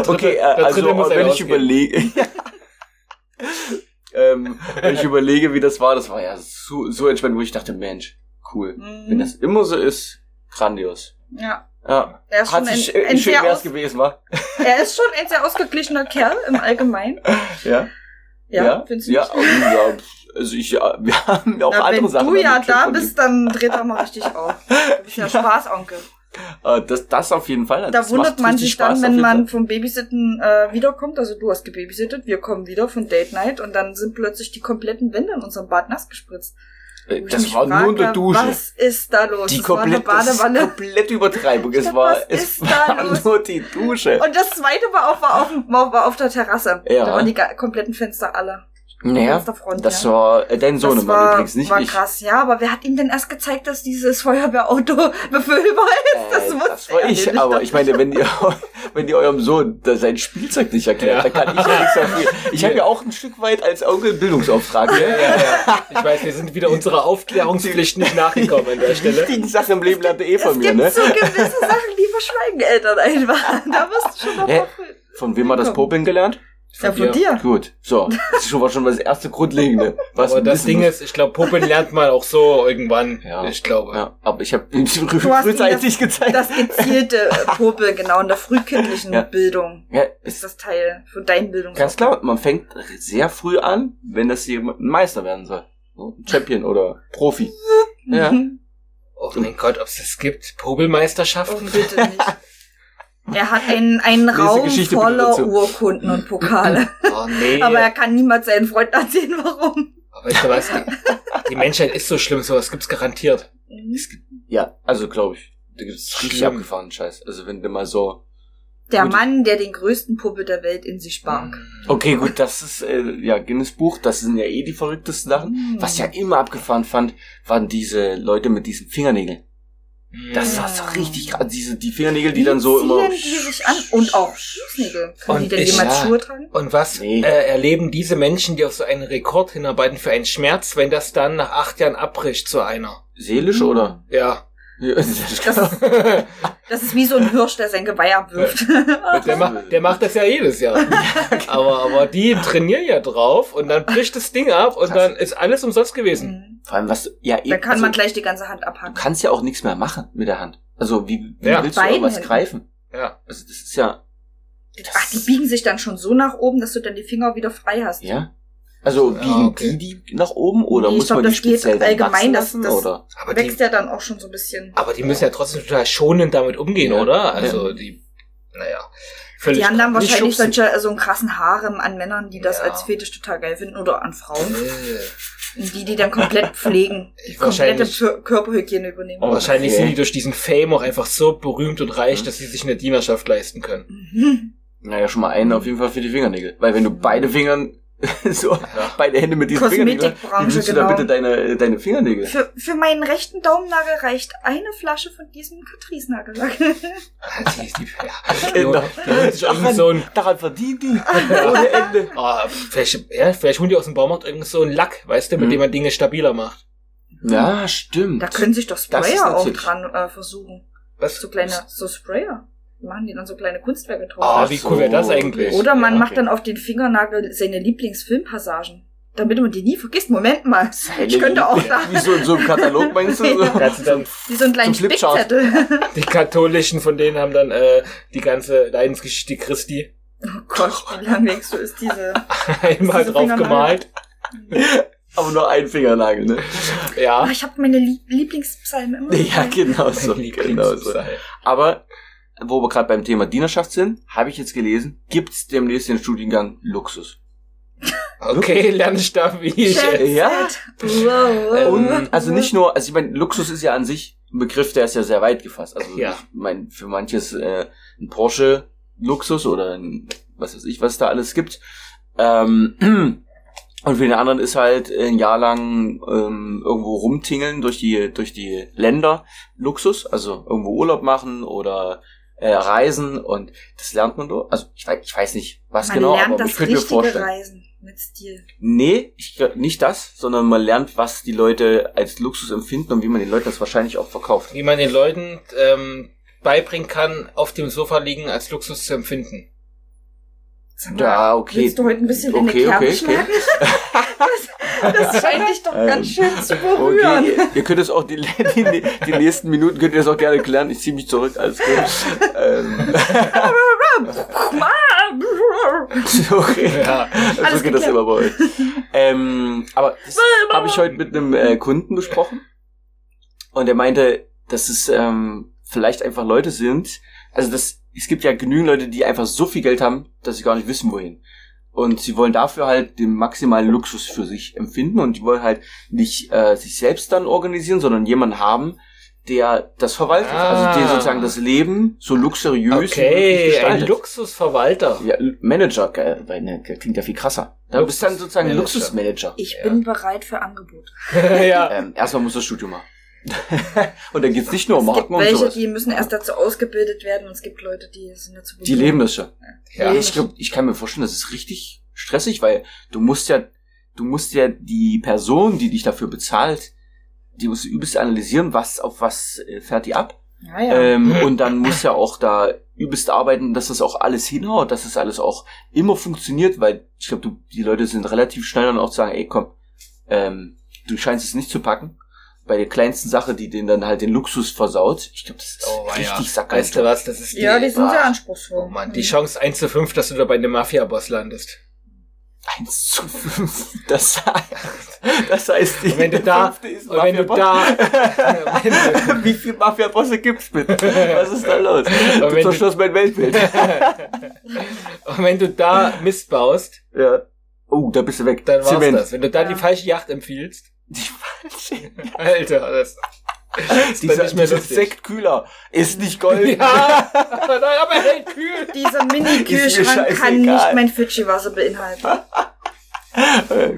okay, äh, also wenn ich überlege, ähm, wenn ich überlege, wie das war, das war ja so, so entspannt, wo ich dachte, Mensch, cool. Wenn Mhm. das immer so ist, grandios. Ja, Ja, er ist hat schon sich ein, ein schön sehr wär's gewesen, wa? er ist schon ein sehr ausgeglichener Kerl im Allgemeinen. Ja, Ja, findest du ja, nicht? ja, Also ich, ja, wir haben auch Na, andere wenn Sachen. du ja da bist, dann dreht er mal richtig auf. Du bist ja Spaßonkel. Äh, das, das auf jeden Fall. Da wundert man sich dann, Spaß auf wenn man Fall. vom Babysitten äh, wiederkommt. Also du hast gebabysittet, wir kommen wieder von Date Night und dann sind plötzlich die kompletten Wände in unserem Bad nass gespritzt. Äh, Wo ich Das war nur eine Dusche. Was ist da los? Die das war eine komplett, das ist Badewanne. komplette Übertreibung. Es war, es war nur die Dusche. Und das zweite war auf, war auf, war, war auf der Terrasse. Ja. Da waren die kompletten Fenster alle. Naja, Fensterfront, das ja. war äh, dein Das Sohnemann war, übrigens, nicht war ich. krass, ja, aber wer hat ihm denn erst gezeigt, dass dieses Feuerwehrauto befüllbar ist? Das Äh, wusste das war ich, nicht. aber ich meine, wenn ihr, wenn ihr eurem Sohn da sein Spielzeug nicht erklärt, Ja. dann kann ich ja nichts dafür. Ich habe ja auch ein Stück weit als Onkel Bildungsauftrag. Ja, Ne? ja, ja. Ich weiß, wir sind wieder unserer Aufklärungspflicht nicht nachgekommen an der Die Stelle. wichtigen Sachen im Leben lernt ihr eh von es mir, gibt ne? so gewisse Sachen, die verschweigen Eltern einfach. Da wirst du schon verprügelt. Von wem hat das Popeln gelernt? Ja, von dir. Gut, so. Das ist schon mal schon das erste Grundlegende. Was Aber das Ding muss. ist, ich glaube, Puppen lernt man auch so irgendwann. Ja. Ich glaube. Ja, aber ich habe frühzeitig gezeigt. Das gezielte äh, Popel, genau, in der frühkindlichen Ja. Bildung ja, ist ist das Teil von deinem Bildung. ganz klar, man fängt sehr früh an, wenn das jemand ein Meister werden soll. So, ein Champion oder Profi. Ja. Oh mein Gott, ob es das gibt? Oh, Popelmeisterschaften? bitte nicht. Er hat einen, einen Raum voller. Urkunden und Pokale. Oh nee. Aber er kann niemals seinen Freund erzählen, warum. Aber weißt du was? Die, die Menschheit ist so schlimm, sowas gibt's garantiert. Es gibt, Ja, also glaube ich. Da gibt es richtig Schlimm. abgefahrenen Scheiß. Also wenn du mal so. Der Gut. Mann, der den größten Puppe der Welt in sich barg. Okay, gut, das ist äh, ja Guinness Buch, das sind ja eh die verrücktesten Sachen. Mhm. Was ich ja immer abgefahren fand, waren diese Leute mit diesen Fingernägeln. Das war so richtig krass. Diese, die Fingernägel, die Wie dann so immer. die sich an? Und auch Fußnägel. Können die denn ich- jemals ja. Schuhe tragen? Und was Nee. äh, erleben diese Menschen, die auf so einen Rekord hinarbeiten für einen Schmerz, wenn das dann nach acht Jahren abbricht zu einer? Seelisch Mhm. oder? Ja. Ja, Das ist, das ist wie so ein Hirsch, der sein Geweih abwirft. der, macht, der macht das ja jedes Jahr. aber, aber die trainieren ja drauf und dann bricht das Ding ab und Krass. dann ist alles umsonst gewesen. Mhm. Vor allem was. Ja, eben. Dann kann also, man gleich die ganze Hand Du abhacken. kannst ja auch nichts mehr machen mit der Hand. Also wie, wie Ja. willst du irgendwas Händen. greifen? Ja. Also das ist ja. Ach, die biegen sich dann schon so nach oben, dass du dann die Finger wieder frei hast. Ja. Also Ja, biegen okay. die die nach oben oder Nee, ich muss glaub, man die das geht speziell dann allgemein, das- lassen, das- oder? Aber die, Wächst ja dann auch schon so ein bisschen. aber die müssen ja trotzdem total schonend damit umgehen, Ja. oder? Also die, naja. Völlig Die haben dann nicht wahrscheinlich solche, so einen krassen Harem an Männern, die das Ja. als Fetisch total geil finden oder an Frauen. Äh, Und die, die dann komplett pflegen. Die Ich komplette Körperhygiene übernehmen. Oh. Wahrscheinlich Okay. sind die durch diesen Fame auch einfach so berühmt und reich, Mhm. dass sie sich eine Dienerschaft leisten können. Mhm. Naja, schon mal einen auf jeden Fall für die Fingernägel. Weil wenn du beide Fingern so beide Hände mit diesen Fingernägeln, wie Kosmetikbranche, willst du da genau. bitte deine, deine Fingernägel? Für, für meinen rechten Daumennagel reicht eine Flasche von diesem Catrice-Nagellack. Ja. Genau. irgend so ein, Daran verdient die ohne Ende. ah, vielleicht, ja, vielleicht holen die aus dem Baumarkt irgend so einen Lack, weißt du, mit Mhm. dem man Dinge stabiler macht. Ja, stimmt. Da können sich doch Sprayer auch dran äh, versuchen. Was? So kleine, so Sprayer. Machen die dann so kleine Kunstwerke drauf. Ah, Ach wie cool wäre das eigentlich? Oder man Ja, macht okay. dann auf den Fingernagel seine Lieblingsfilmpassagen. Damit man die nie vergisst. Moment mal. Ich könnte auch da. Wie so in so einem Katalog meinst du? Ja. Du dann, Wie so einen kleinen. Spickzettel. die Katholischen von denen haben dann äh, die ganze Leidensgeschichte Christi Oh Gott, wie langweilig so ist diese. einmal Diese drauf gemalt. Aber nur ein Fingernagel, ne? Oh, Ja. ich habe meine Lie Lieblingspsalme immer. Ja, genau so. Genau so. Aber, wo wir gerade beim Thema Dienerschaft sind, habe ich jetzt gelesen, gibt's demnächst den Studiengang Luxus. Okay, lerne ich da, wie ich. Ja. Wow. Und, also nicht nur, also ich meine, Luxus ist ja an sich ein Begriff, der ist ja sehr weit gefasst. Also Ja. ich meine, für manches äh, ein Porsche Luxus oder ein, was weiß ich, was da alles gibt. Ähm, und für den anderen ist halt ein Jahr lang ähm, irgendwo rumtingeln durch die durch die Länder Luxus, also irgendwo Urlaub machen oder äh, reisen und das lernt man dort. Also ich weiß, ich weiß nicht, was Man genau, lernt aber das ich könnte mir richtige vorstellen. Reisen mit Stil. Nee, ich, nicht das, sondern man lernt, was die Leute als Luxus empfinden und wie man den Leuten das wahrscheinlich auch verkauft. Wie man den Leuten ähm, beibringen kann, auf dem Sofa liegen als Luxus zu empfinden. Sag Ja, okay. Willst du heute ein bisschen in Okay, die Kerbe okay, okay. Das, scheint dich doch Ähm, ganz schön zu berühren. Okay, ihr, ihr könnt es auch die, die, die nächsten Minuten könnt ihr das auch gerne klären. Ich ziehe mich zurück, alles gut. ähm, Okay. Ja. so Alles geht das immer bei euch. ähm, aber das habe ich heute mit einem äh, Kunden besprochen. Und er meinte, dass es ähm, vielleicht einfach Leute sind. Also das, es gibt ja genügend Leute, die einfach so viel Geld haben, dass sie gar nicht wissen, wohin. Und sie wollen dafür halt den maximalen Luxus für sich empfinden und die wollen halt nicht äh, sich selbst dann organisieren, sondern jemanden haben, der das verwaltet. Ah. Also der sozusagen das Leben so luxuriös Okay, ein gestaltet. Luxusverwalter. Ja, Manager, ne, klingt ja viel krasser. Da bist du dann sozusagen ein Luxusmanager. Ich Ja. bin bereit für Angebote. ja. Ähm, erstmal muss das Studium machen. und dann geht's nicht nur um es gibt Marken und welche, sowas. die müssen erst dazu ausgebildet werden und es gibt Leute, die sind dazu Die leben das schon. Ja. Ich glaube, ich kann mir vorstellen, das ist richtig stressig, weil du musst ja, du musst ja die Person, die dich dafür bezahlt, die musst du übelst analysieren, was auf was äh, fährt die ab. Ja, ja. Ähm, und dann muss ja auch da übelst arbeiten, dass das auch alles hinhaut, dass das alles auch immer funktioniert, weil ich glaube, die Leute sind relativ schnell dann auch zu sagen, ey komm, ähm, du scheinst es nicht zu packen. Bei der kleinsten Sache, die denen dann halt den Luxus versaut. Ich glaube, das ist Oh, ja. richtig sackgeil. Weißt du was, das ist die, ja, die sind sehr Ah. anspruchsvoll. Oh Mann, die Chance 1 zu 5, dass du da bei einem Mafia-Boss landest. 1 zu 5. Das heißt, das heißt die Und wenn du da- ist Und wenn du da, Wie viel Mafia-Bosse gibt's bitte? Was ist da los? wenn Du du- zerstörst mein Weltbild. und wenn du da Mist baust, ja. Oh, da bist du weg. dann war's Zement. das. Wenn du da Ja. die falsche Yacht empfiehlst, Die falsche. Alter, das ist dann Dieser, nicht mehr dieser. Sektkühler ist nicht Gold. Ja, aber nein, aber hält kühl. Dieser Mini-Kühlschrank kann nicht mein Fidschi-Wasser beinhalten.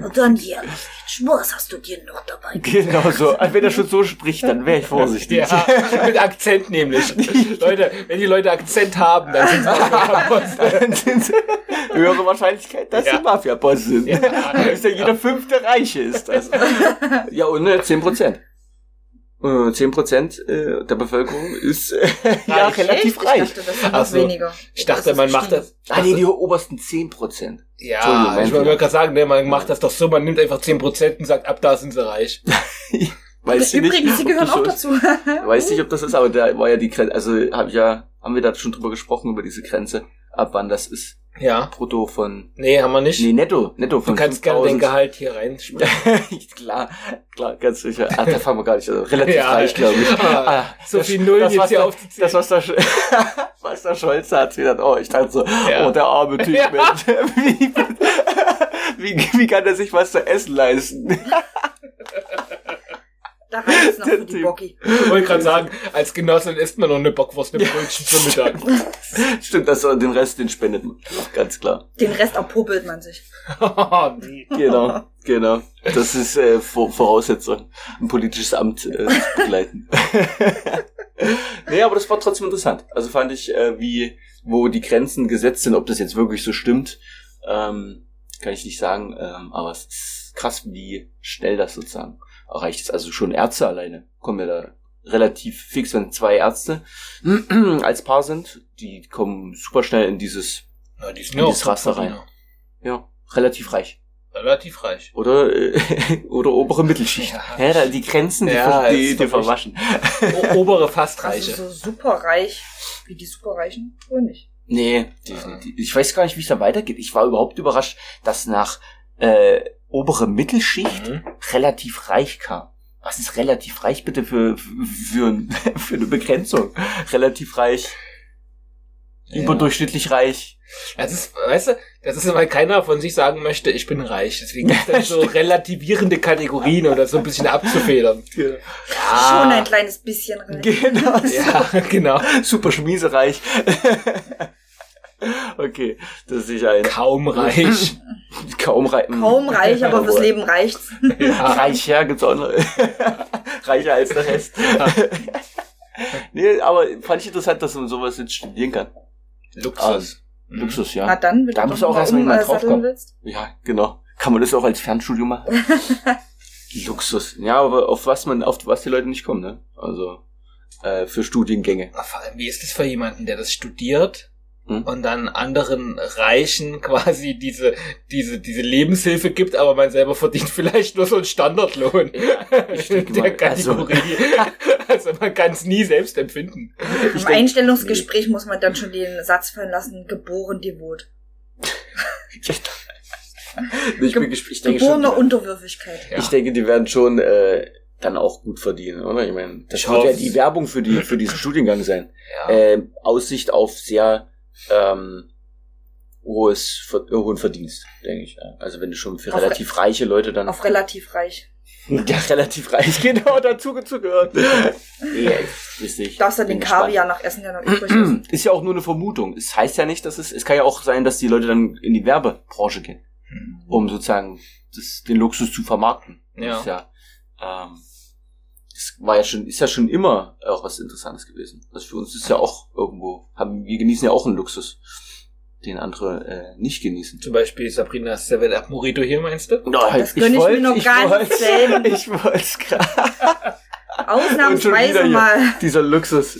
Und dann hier, Schmors hast du dir noch dabei. Genau so. Also Wenn er schon so spricht, dann wäre ich vorsichtig. Ja, mit Akzent nämlich. Leute, wenn die Leute Akzent haben, dann sind sie Mafia-Boss. Dann sind sie- höhere Wahrscheinlichkeit, dass Ja. sie Mafia-Boss sind. Ja. Da ist ja jeder fünfte Reiche ist das. Ja, und ne, 10 Prozent. Äh, 10 Prozent äh, der Bevölkerung ist äh, ja Reich. relativ Echt? reich. Ich dachte, das sind Ach noch so. weniger. Ich dachte, man macht das. Ah, nee, die obersten 10 Prozent. Ja, ich wollte gerade sagen, ne, man macht das doch so, man nimmt einfach 10% und sagt, ab da sind sie reich. Weiß ich nicht. Übrigens, sie ob gehören auch dazu. Weiß nicht, ob das ist, aber da war ja die Grenze, also hab ich ja, haben wir da schon drüber gesprochen, über diese Grenze, ab wann das ist. Ja. Brutto von, Nee, haben wir nicht. nee, netto, netto du von kannst gerne 5000. den Gehalt hier reinschmeißen. klar, klar, ganz sicher. Ah, da fangen wir gar nicht, also relativ Ja. reich, glaube ich. Ah, so das- viel das, jetzt hier aufzuzählen. Das, was der, was der Scholz hat, wieder, oh, ich dachte so, Ja. oh, der arme Typ, Ja. Mensch. Wie, wie, wie kann er sich was zu essen leisten? Da reicht es noch für die. Bocki. Ich wollte gerade sagen, als Genossin isst man noch eine Bockwurst mit Brötchen zum Mittag. Stimmt, das, den Rest, den spendet man. Ganz klar. Den Rest abpuppelt man sich. nee. Genau, genau. Das ist äh, Vor Voraussetzung, ein politisches Amt äh, zu begleiten. nee, aber das war trotzdem interessant. Also fand ich, äh, wie, wo die Grenzen gesetzt sind, ob das jetzt wirklich so stimmt, ähm, kann ich nicht sagen. Ähm, aber es ist krass, wie schnell das sozusagen erreicht ist. Also schon Ärzte alleine kommen ja da relativ fix, wenn zwei Ärzte als Paar sind, die kommen super schnell in dieses, Na, die In ja dieses Raster rein. Ja, relativ reich. Relativ reich. Oder, äh, oder obere Mittelschicht. Ja. Ja, die Grenzen, die, Ja, ver- die, die verwaschen. O obere Fastreiche. Also so superreich wie die Superreichen wohl nicht. Nee, definitiv. Ich weiß gar nicht, wie es da weitergeht. Ich war überhaupt überrascht, dass nach äh, obere Mittelschicht Mhm. relativ reich kam. Was ist relativ reich bitte für, für, für eine Begrenzung? Relativ reich, Ja. überdurchschnittlich reich. Das ist, weißt du, das ist, weil keiner von sich sagen möchte, ich bin reich. Deswegen gibt es so relativierende Kategorien oder so ein bisschen abzufedern. Schon ein kleines bisschen reich. Genau. Ja, genau. Super schmiesereich. okay, das ist sicher ein Kaum reich. Kaum reich. Kaum reich, aber fürs Leben reicht's. Ja. Reicher gibt's auch noch. Reicher als der Rest. nee, aber fand ich interessant, dass man sowas jetzt studieren kann. Luxus. Mhm. Luxus, Na ja. dann, wenn Da du muss auch mal erstmal jemand draufkommen. willst. Ja, genau. Kann man das auch als Fernstudium machen? Luxus. Ja, aber auf was man, auf was die Leute nicht kommen, ne? Also, äh, für Studiengänge. Vor allem, wie ist das für jemanden, der das studiert Hm? und dann anderen Reichen quasi diese, diese, diese Lebenshilfe gibt, aber man selber verdient vielleicht nur so einen Standardlohn ich in der mal, also- Kategorie. Also, man kann es nie selbst empfinden. Im Einstellungsgespräch muss man dann schon den Satz fallen lassen, geboren devot. ich, bin, gesp- ich denke Geborene schon, Unterwürfigkeit. Ja. ich denke, die werden schon äh, dann auch gut verdienen, oder? Ich meine, das Ich wird ja die Werbung für die für diesen Studiengang sein. Ja. Äh, Aussicht auf sehr ähm, hohes Ver hohen Verdienst, denke ich. Ja. Also wenn du schon für Auf relativ reiche Leute dann Auf relativ reich. ja, relativ reich genau dazu gehört. ja, wisst ich. Darfst dann bin den gespannt. Kaviar nach Essen, der noch übrig ist. Ist ja auch nur eine Vermutung. Es heißt ja nicht, dass es, es kann ja auch sein, dass die Leute dann in die Werbebranche gehen, Hm. um sozusagen das, den Luxus zu vermarkten. Ja. Das ist ja, ähm, das war ja schon, ist ja schon immer auch was Interessantes gewesen. Das für uns ist ja auch irgendwo, haben, wir genießen ja auch einen Luxus, den andere äh, nicht genießen. Zum Beispiel Sabrina 7 Up Morito hier, meinst du? No, Das gönn ich mir noch ganz selten. Ich wollte es gerade. Ausnahmsweise mal. Dieser Luxus.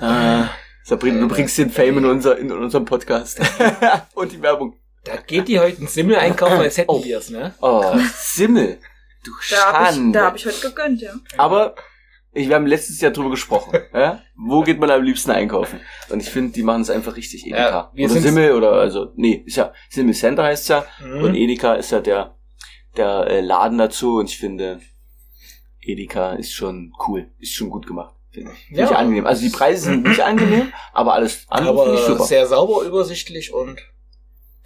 Äh, Sabrina, du bringst den Fame in, unser, in unserem Podcast. Und die Werbung. Da geht die heute einen Simmel einkaufen, als hätten Oh. wir es, ne? Oh, Simmel. Du Da habe ich, Schande. da hab ich heute gegönnt, ja. Aber ich, wir haben letztes Jahr drüber gesprochen. Ja? Wo geht man am liebsten einkaufen? Und ich finde, die machen es einfach richtig. Edeka. Ja, oder Simmel oder also, nee, ist ja, Simmel Center heißt ja. Und Mhm. Edeka ist ja der, der äh, Laden dazu. Und ich finde, Edeka ist schon cool. Ist schon gut gemacht. Finde ich. Ja. angenehm. Also die Preise sind nicht angenehm, aber alles andere finde ich Aber super. sehr sauber, übersichtlich und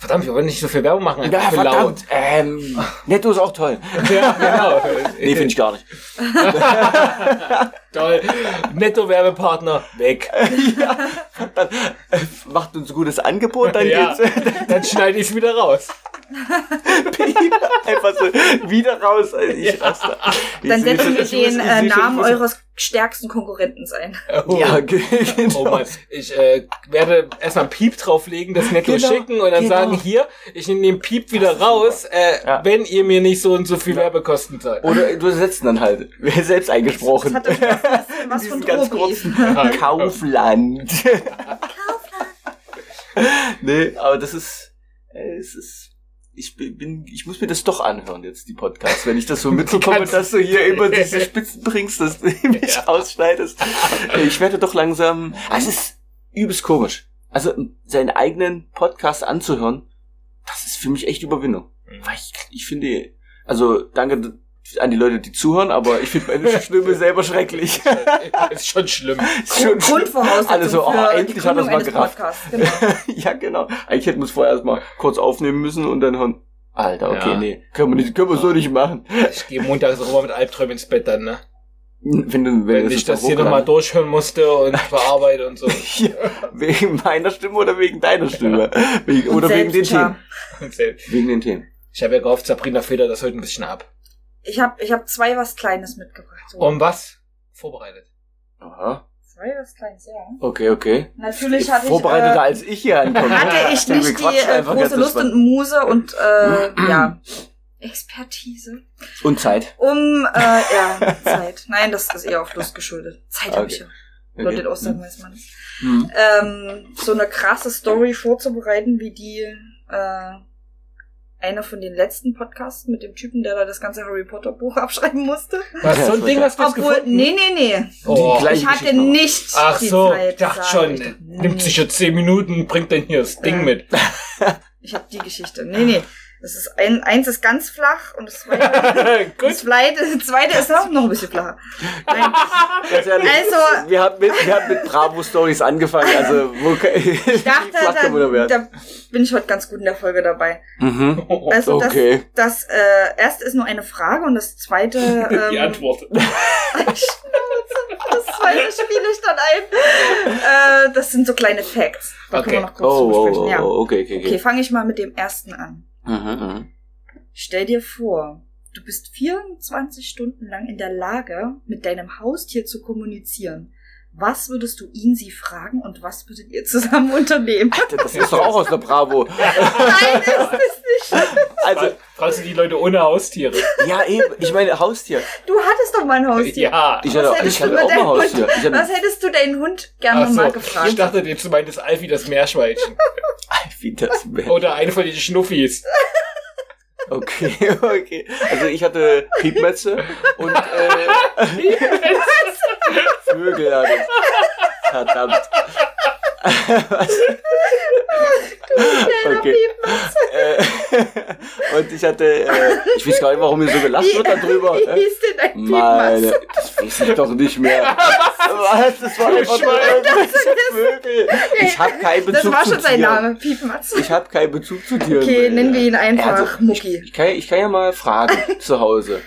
Verdammt, wir wollen nicht so viel Werbung machen. Ja, einfach laut. verdammt. Ähm, Netto ist auch toll. Ja, genau. Nee, finde ich gar nicht. Toll. Netto-Werbepartner, weg. Dann, äh, macht uns ein gutes Angebot, dann Ja. geht's. Dann schneide ich es wieder raus. Einfach so wieder raus. Also ich raste. Dann setzen wir den äh, Namen eures stärksten Konkurrenten ein. Oh. Ja, ge- genau. Oh Mann, ich äh, werde erstmal einen Piep drauflegen, das Netto Genau, schicken und dann genau. sagen, hier, ich nehme den Piep wieder raus, äh, Ja. wenn ihr mir nicht so und so viel Werbekosten zahlt. Oder du setzt ihn dann halt. Selbst eingesprochen. Das hat was, was, was von ganz kurzen Kaufland. nee, aber das ist, äh, es ist, ich bin, ich muss mir das doch anhören jetzt, die Podcasts, wenn ich das so mitbekomme, dass du hier immer diese Spitzen bringst, dass du mich Ja. ausschneidest. Ich werde doch langsam, ah, es ist übelst komisch. Also, seinen eigenen Podcast anzuhören, das ist für mich echt Überwindung. Weil ich, ich finde, also, danke an die Leute, die zuhören, aber ich finde meine Stimme selber schrecklich. Ist schon schlimm. Ist schon schlimm. Grundvoraussetzung Alle so, oh, für endlich hat Gründung mal gerafft. Genau. ja, genau. Eigentlich hätten wir es vorher erstmal kurz aufnehmen müssen und dann hören. Alter, okay, Ja. nee, können wir, nicht, können wir so nicht machen. Ich gehe montags auch immer mit Albträumen ins Bett dann, ne? Wenn, du, wenn, Wenn ich das hier nochmal durchhören musste und bearbeite und so. Ja, wegen meiner Stimme oder wegen deiner Stimme? Wegen, oder wegen den. Themen? Wegen den Themen. Ich habe ja gehofft, Sabrina federt das heute ein bisschen ab. Ich habe ich hab zwei was Kleines mitgebracht. So. Um was? Vorbereitet. Aha. Zwei was Kleines, ja. Okay, okay. Natürlich hatte ich, Vorbereiteter äh, als ich hier ankomme. hatte ich nicht die äh, große Lust und Muse und äh, ja, Expertise. Und Zeit. Um, äh, ja, Zeit. Nein, das ist eher auf Lust geschuldet. Zeit habe ich ja. Oder den Aussagen weiß man nicht. Hm. Ähm, so eine krasse Story vorzubereiten, wie die äh, einer von den letzten Podcasts mit dem Typen, der da das ganze Harry Potter Buch abschreiben musste. Was, so ein Ding hast du jetzt Obwohl, gefunden? nee, nee, nee. Oh. Die gleiche Ich hatte nicht Ach die so, Zeit. ich dachte schon, ich doch. Nee, nimmt sich ja zehn Minuten, bringt dann hier das Ding Ja. mit. Ich habe die Geschichte. Nee, nee. Das ist ein, eins ist ganz flach und das zweite, das zweite, das zweite ist auch noch ein bisschen flacher. Nein, Ganz ehrlich, Also- wir haben mit, wir haben mit Bravo Stories angefangen, also wo ich dachte, da, da bin ich heute ganz gut in der Folge dabei. Mhm. Also Okay. das, das äh, erste ist nur eine Frage und das zweite ähm, Die Antwort. das zweite spiele ich dann ein. Äh, das sind so kleine Facts. Da können wir Okay. noch kurz Oh, oh, oh, ja. okay, okay, Okay, okay. fange ich mal mit dem ersten an. Mhm. Stell dir vor, du bist 24 Stunden lang in der Lage, mit deinem Haustier zu kommunizieren. Was würdest du ihn sie fragen und was würdet ihr zusammen unternehmen? Das ist doch auch aus der Bravo. Nein, ist es nicht. Also, Fragst du die Leute ohne Haustiere? ja, eben, ich meine, Haustier. Du hattest doch mal ein Haustier. Ja. Ich Was hatte, hättest ich hatte auch mal Haustier. Hund- Ich hatte, Was hättest du deinen Hund gerne so, mal ich gefragt? dachte, jetzt du meintest Alfie das Meerschweinchen. wie das wäre. Oder eine von den Schnuffis. Okay, okay. Also ich hatte Piepmetze und äh, Vögel hatte ich. Verdammt. Okay. Äh, und ich hatte, äh, ich weiß gar nicht, warum mir so gelacht wird darüber. Wie äh. hieß denn dein Meine, das weiß ich doch nicht mehr. Was? Das war einfach nur Vögel. Ich habe keinen Bezug Das war zu schon sein. Name, Piepmatz. Ich habe keinen Bezug zu Tieren. Okay, nennen wir ihn einfach also, Mucki. Ich kann, ich kann ja mal fragen zu Hause,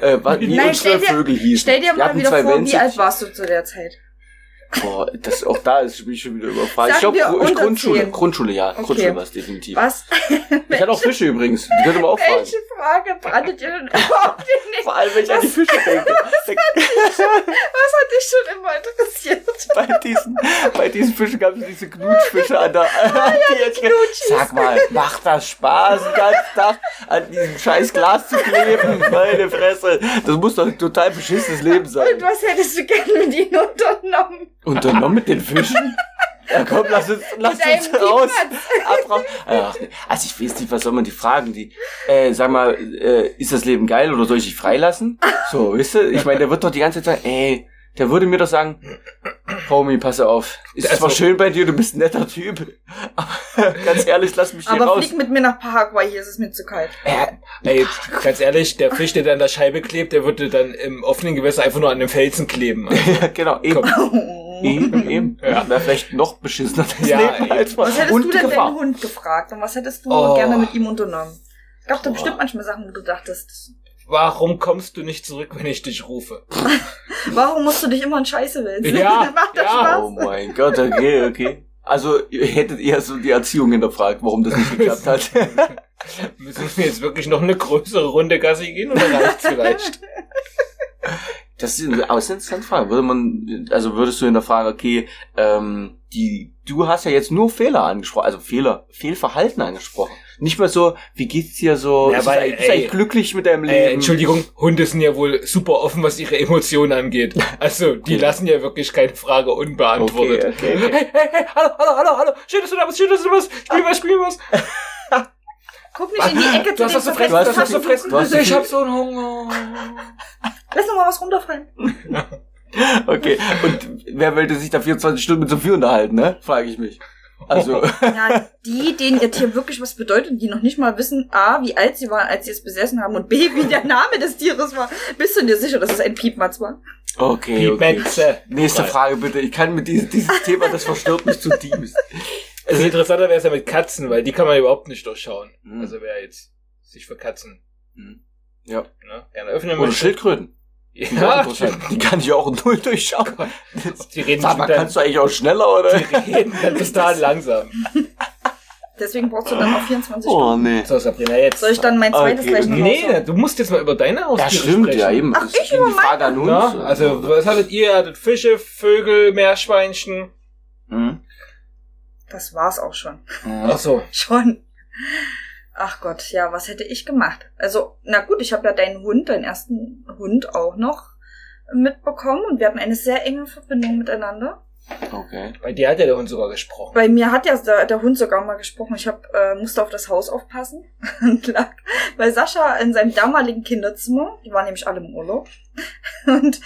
äh, wie Nein, unsere stell dir- Vögel hießen. Stell dir mal wieder vor, wie Wellensittich. alt warst du zu der Zeit? Boah, das, auch da ist mich schon wieder überfragt. Ich glaube, wir Grundschule, zehn. Grundschule, ja. Okay. Grundschule war es definitiv. Was? Ich hatte auch Fische übrigens. Die könnte man auch fragen. Welche Frage brandet ihr denn überhaupt den Vor allem, wenn ich an die Fische denke. Was hat dich schon immer interessiert? bei diesen, bei diesen Fischen gab es diese Knutschfische an der, Ah, die jetzt, Sag mal, macht das Spaß, den ganzen Tag an diesem scheiß Glas zu kleben? Meine Fresse. Das muss doch ein total beschissenes Leben sein. Und was hättest du gerne mit ihnen unternommen? Unternommen mit den Fischen? Ja komm, lass uns, lass uns raus. Abraus. Ach, also ich weiß nicht, was soll man die fragen? Die, äh, sag mal, äh, ist das Leben geil oder soll ich dich freilassen? So, weißt du? Ich meine, der wird doch die ganze Zeit sagen, ey, der würde mir doch sagen, Homie, pass auf. Ist Also- zwar schön bei dir, du bist ein netter Typ. Aber ganz ehrlich, lass mich hier Aber raus. flieg mit mir nach Paraguay, hier ist es mir zu kalt. Äh, Ey, ganz ehrlich, der Fisch, der da an der Scheibe klebt, der würde dann im offenen Gewässer einfach nur an dem Felsen kleben. ja, genau, eben. Komm. Eben, eben. Ja. Wäre vielleicht noch beschissener das Ja, Leben eben. als. Was hättest Und du denn Gefahr. deinen Hund gefragt? Und was hättest du Oh. gerne mit ihm unternommen? Gab da bestimmt manchmal Sachen, wo du dachtest, Warum kommst du nicht zurück, wenn ich dich rufe? warum musst du dich immer in Scheiße wälzen? Ja, Macht das ja. Spaß? Oh mein Gott, okay, okay. Also, ihr hättet eher so die Erziehung hinterfragt, warum das nicht geklappt hat. Müssen wir jetzt wirklich noch eine größere Runde Gassi gehen oder reicht's vielleicht? Das ist eine aus- interessante Frage. Würde man, also würdest du hinterfragen, okay, ähm, die, du hast ja jetzt nur Fehler angesprochen, also Fehler, Fehlverhalten angesprochen. Nicht mal so, wie geht's dir so, Ja, weil, du eigentlich- ey, glücklich mit deinem Leben? Äh, Entschuldigung, Hunde sind ja wohl super offen, was ihre Emotionen angeht. Also, die Okay. lassen ja wirklich keine Frage unbeantwortet. Okay, okay, okay. Hey, hey, hey, hallo, hallo, hallo, hallo, schön, dass du da bist, schön, dass du da bist, spiel was, spiel was. Guck nicht in die Ecke Du zu hast den was zu fressen, du hast du hast fressen. du hast Ich hab so einen Hunger. Lass noch mal was runterfallen. Okay, und wer wollte sich da 24 Stunden mit so viel unterhalten, ne? Frage ich mich. Also, Ja, die, denen ihr Tier wirklich was bedeutet, die noch nicht mal wissen, A, wie alt sie waren, als sie es besessen haben und B, wie der Name des Tieres war. Bist du dir sicher, dass es ein Piepmatz war? okay, okay. Piepmetze. Nächste Frage bitte. Ich kann mit diesem, dieses Thema, das verstört mich zutiefst. Also interessanter wäre es ja mit Katzen, weil die kann man überhaupt nicht durchschauen. Hm. Also wer jetzt sich für Katzen Hm. Ja. ne, gerne öffnen Oder möchte. Schildkröten. Die, Ja, die kann ich auch null durchschauen. die reden Sag mal, dann, kannst du eigentlich auch schneller, oder? die reden dann total langsam. Deswegen brauchst du dann auch 24 Oh, Stunden. nee. So, Sabrina, jetzt. Soll ich dann mein zweites Okay. gleich noch Nee, raushauen? du musst jetzt mal über deine Haustiere Ja, stimmt, sprechen. ja, eben. Ach, Das ich über Frage an uns. Na, also, was hattet ihr? Ihr hattet Fische, Vögel, Meerschweinchen. Hm? Das war's auch schon. Ach so. Schon. Ach Gott, ja, was hätte ich gemacht? Also, na gut, ich habe ja deinen Hund, deinen ersten Hund auch noch mitbekommen und wir hatten eine sehr enge Verbindung miteinander. Okay. Bei dir hat ja der Hund sogar gesprochen. Bei mir hat ja der, der Hund sogar mal gesprochen. Ich hab, äh, musste auf das Haus aufpassen und lag bei Sascha in seinem damaligen Kinderzimmer. Die waren nämlich alle im Urlaub. Und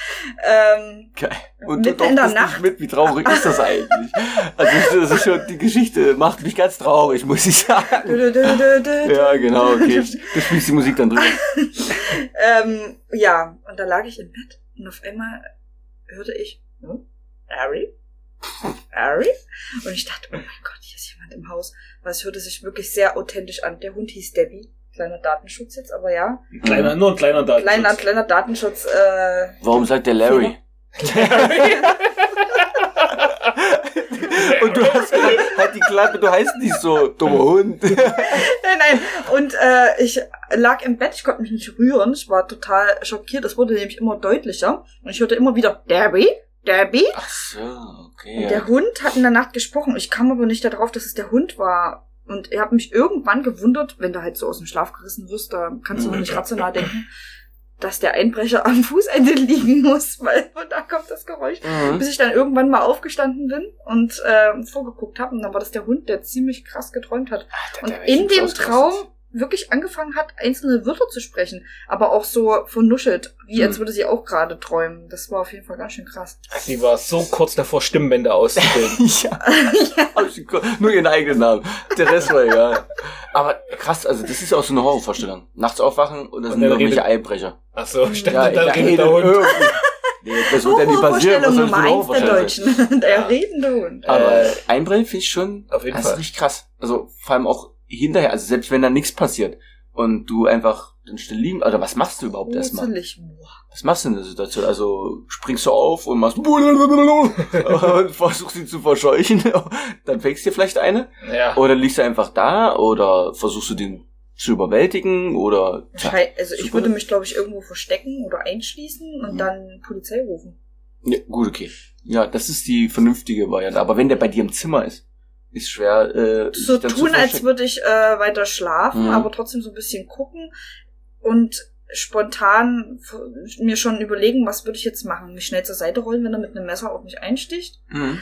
ähm, Geil. Und Mitten du in der Nacht. nicht mit, wie traurig ist das eigentlich? Also, das ist schon, die Geschichte macht mich ganz traurig, muss ich sagen. Ja, genau, okay. Du spielst die Musik dann drüber. ähm, ja, und da lag ich im Bett und auf einmal hörte ich, hm? Harry? Harry? Und ich dachte, oh mein Gott, hier ist jemand im Haus. Weil es hörte sich wirklich sehr authentisch an. Der Hund hieß Debbie. Kleiner Datenschutz jetzt, aber ja. Ein kleiner, nur ein kleiner Datenschutz. Kleiner, kleiner Datenschutz. Äh, Warum sagt der Larry? Und du hast gesagt, halt die Klappe, du heißt nicht so, dummer Hund. nein, nein. Und äh, ich lag im Bett, ich konnte mich nicht rühren. Ich war total schockiert. Es wurde nämlich immer deutlicher. Und ich hörte immer wieder, Debbie, Debbie. Ach so, okay. Und der Hund hat in der Nacht gesprochen. Ich kam aber nicht darauf, dass es der Hund war. Und ich habe mich irgendwann gewundert, wenn du halt so aus dem Schlaf gerissen wirst, da kannst du noch nicht rational denken, dass der Einbrecher am Fußende liegen muss, weil von da kommt das Geräusch. Mhm. Bis ich dann irgendwann mal aufgestanden bin und äh, vorgeguckt habe. Und dann war das der Hund, der ziemlich krass geträumt hat. Alter, Und der wär in dem. Traum wirklich angefangen hat, einzelne Wörter zu sprechen. Aber auch so vernuschelt, wie als Mhm. würde sie auch gerade träumen. Das war auf jeden Fall ganz schön krass. Sie war so kurz davor, Stimmbänder auszubilden. ja, ge- nur ihren eigenen Namen. Der Rest war egal. Aber krass, also das ist auch so eine Horrorvorstellung. Nachts aufwachen und das Und sind irgendwelche redet- Einbrecher. Ach so, stand Ja, da redet der Hund. Nee, das wird ja nicht passieren. Was Nummer eins der? Deutschen. Der Ja. redende Hund. Aber Äh, Einbrechen finde ich schon, auf jeden das Fall. ist richtig krass. Also vor allem auch hinterher, also selbst wenn da nichts passiert und du einfach dann still liegen, oder was machst du überhaupt erstmal? Was machst du in der Situation? Also springst du auf und machst und versuchst sie zu verscheuchen, dann fängst du dir vielleicht eine Ja. oder liegst du einfach da oder versuchst du den zu überwältigen oder tja, Also ich würde mich, glaube ich, irgendwo verstecken oder einschließen und Mhm. dann Polizei rufen. Ja, gut, okay. Ja, das ist die vernünftige Variante. Aber wenn der bei dir im Zimmer ist, ist schwer. Äh, So dann zu tun, als würde ich äh, weiter schlafen, Mhm. aber trotzdem so ein bisschen gucken und spontan mir schon überlegen, was würde ich jetzt machen? Mich schnell zur Seite rollen, wenn er mit einem Messer auf mich einsticht? Mhm.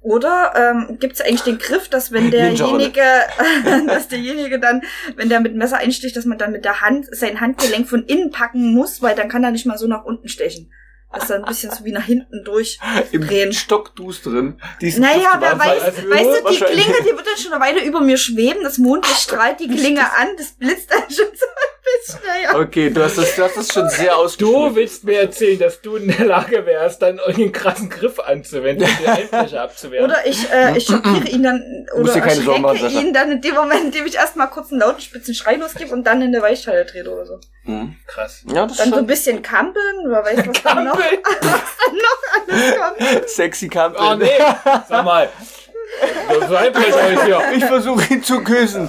Oder ähm, gibt es eigentlich den Griff, dass wenn derjenige, dass derjenige dann, wenn der mit dem Messer einsticht, dass man dann mit der Hand sein Handgelenk von innen packen muss, weil dann kann er nicht mal so nach unten stechen. Das ist dann ein bisschen so wie nach hinten durch. Im Drehen. Stockdusteren. diesen Naja, Griff wer weiß, weißt du, die. Klinge, die wird dann schon eine Weile über mir schweben, das Mondlicht strahlt die Klinge an, das blitzt dann schon so bisschen. Naja. Okay, du hast das, du hast das schon sehr Du ausgeschmückt. willst mir erzählen, dass du in der Lage wärst, dann irgendeinen krassen Griff anzuwenden und den Einbrecher abzuwehren. Oder ich, äh, ich schockiere ihn dann oder machen, erschrecke ihn dann in dem Moment, in dem ich erstmal kurz einen lauten spitzen Schrei losgebe und dann in der Weichhalle trete oder so. Mhm. Krass. Ja, das Dann so ein bisschen kampeln, wer weiß, was dann noch, Kampeln? was dann noch alles kommt. sexy Kampf. Oh nee, sag mal. Das ist Einbrecher heute hier. Ich versuche ihn zu küssen.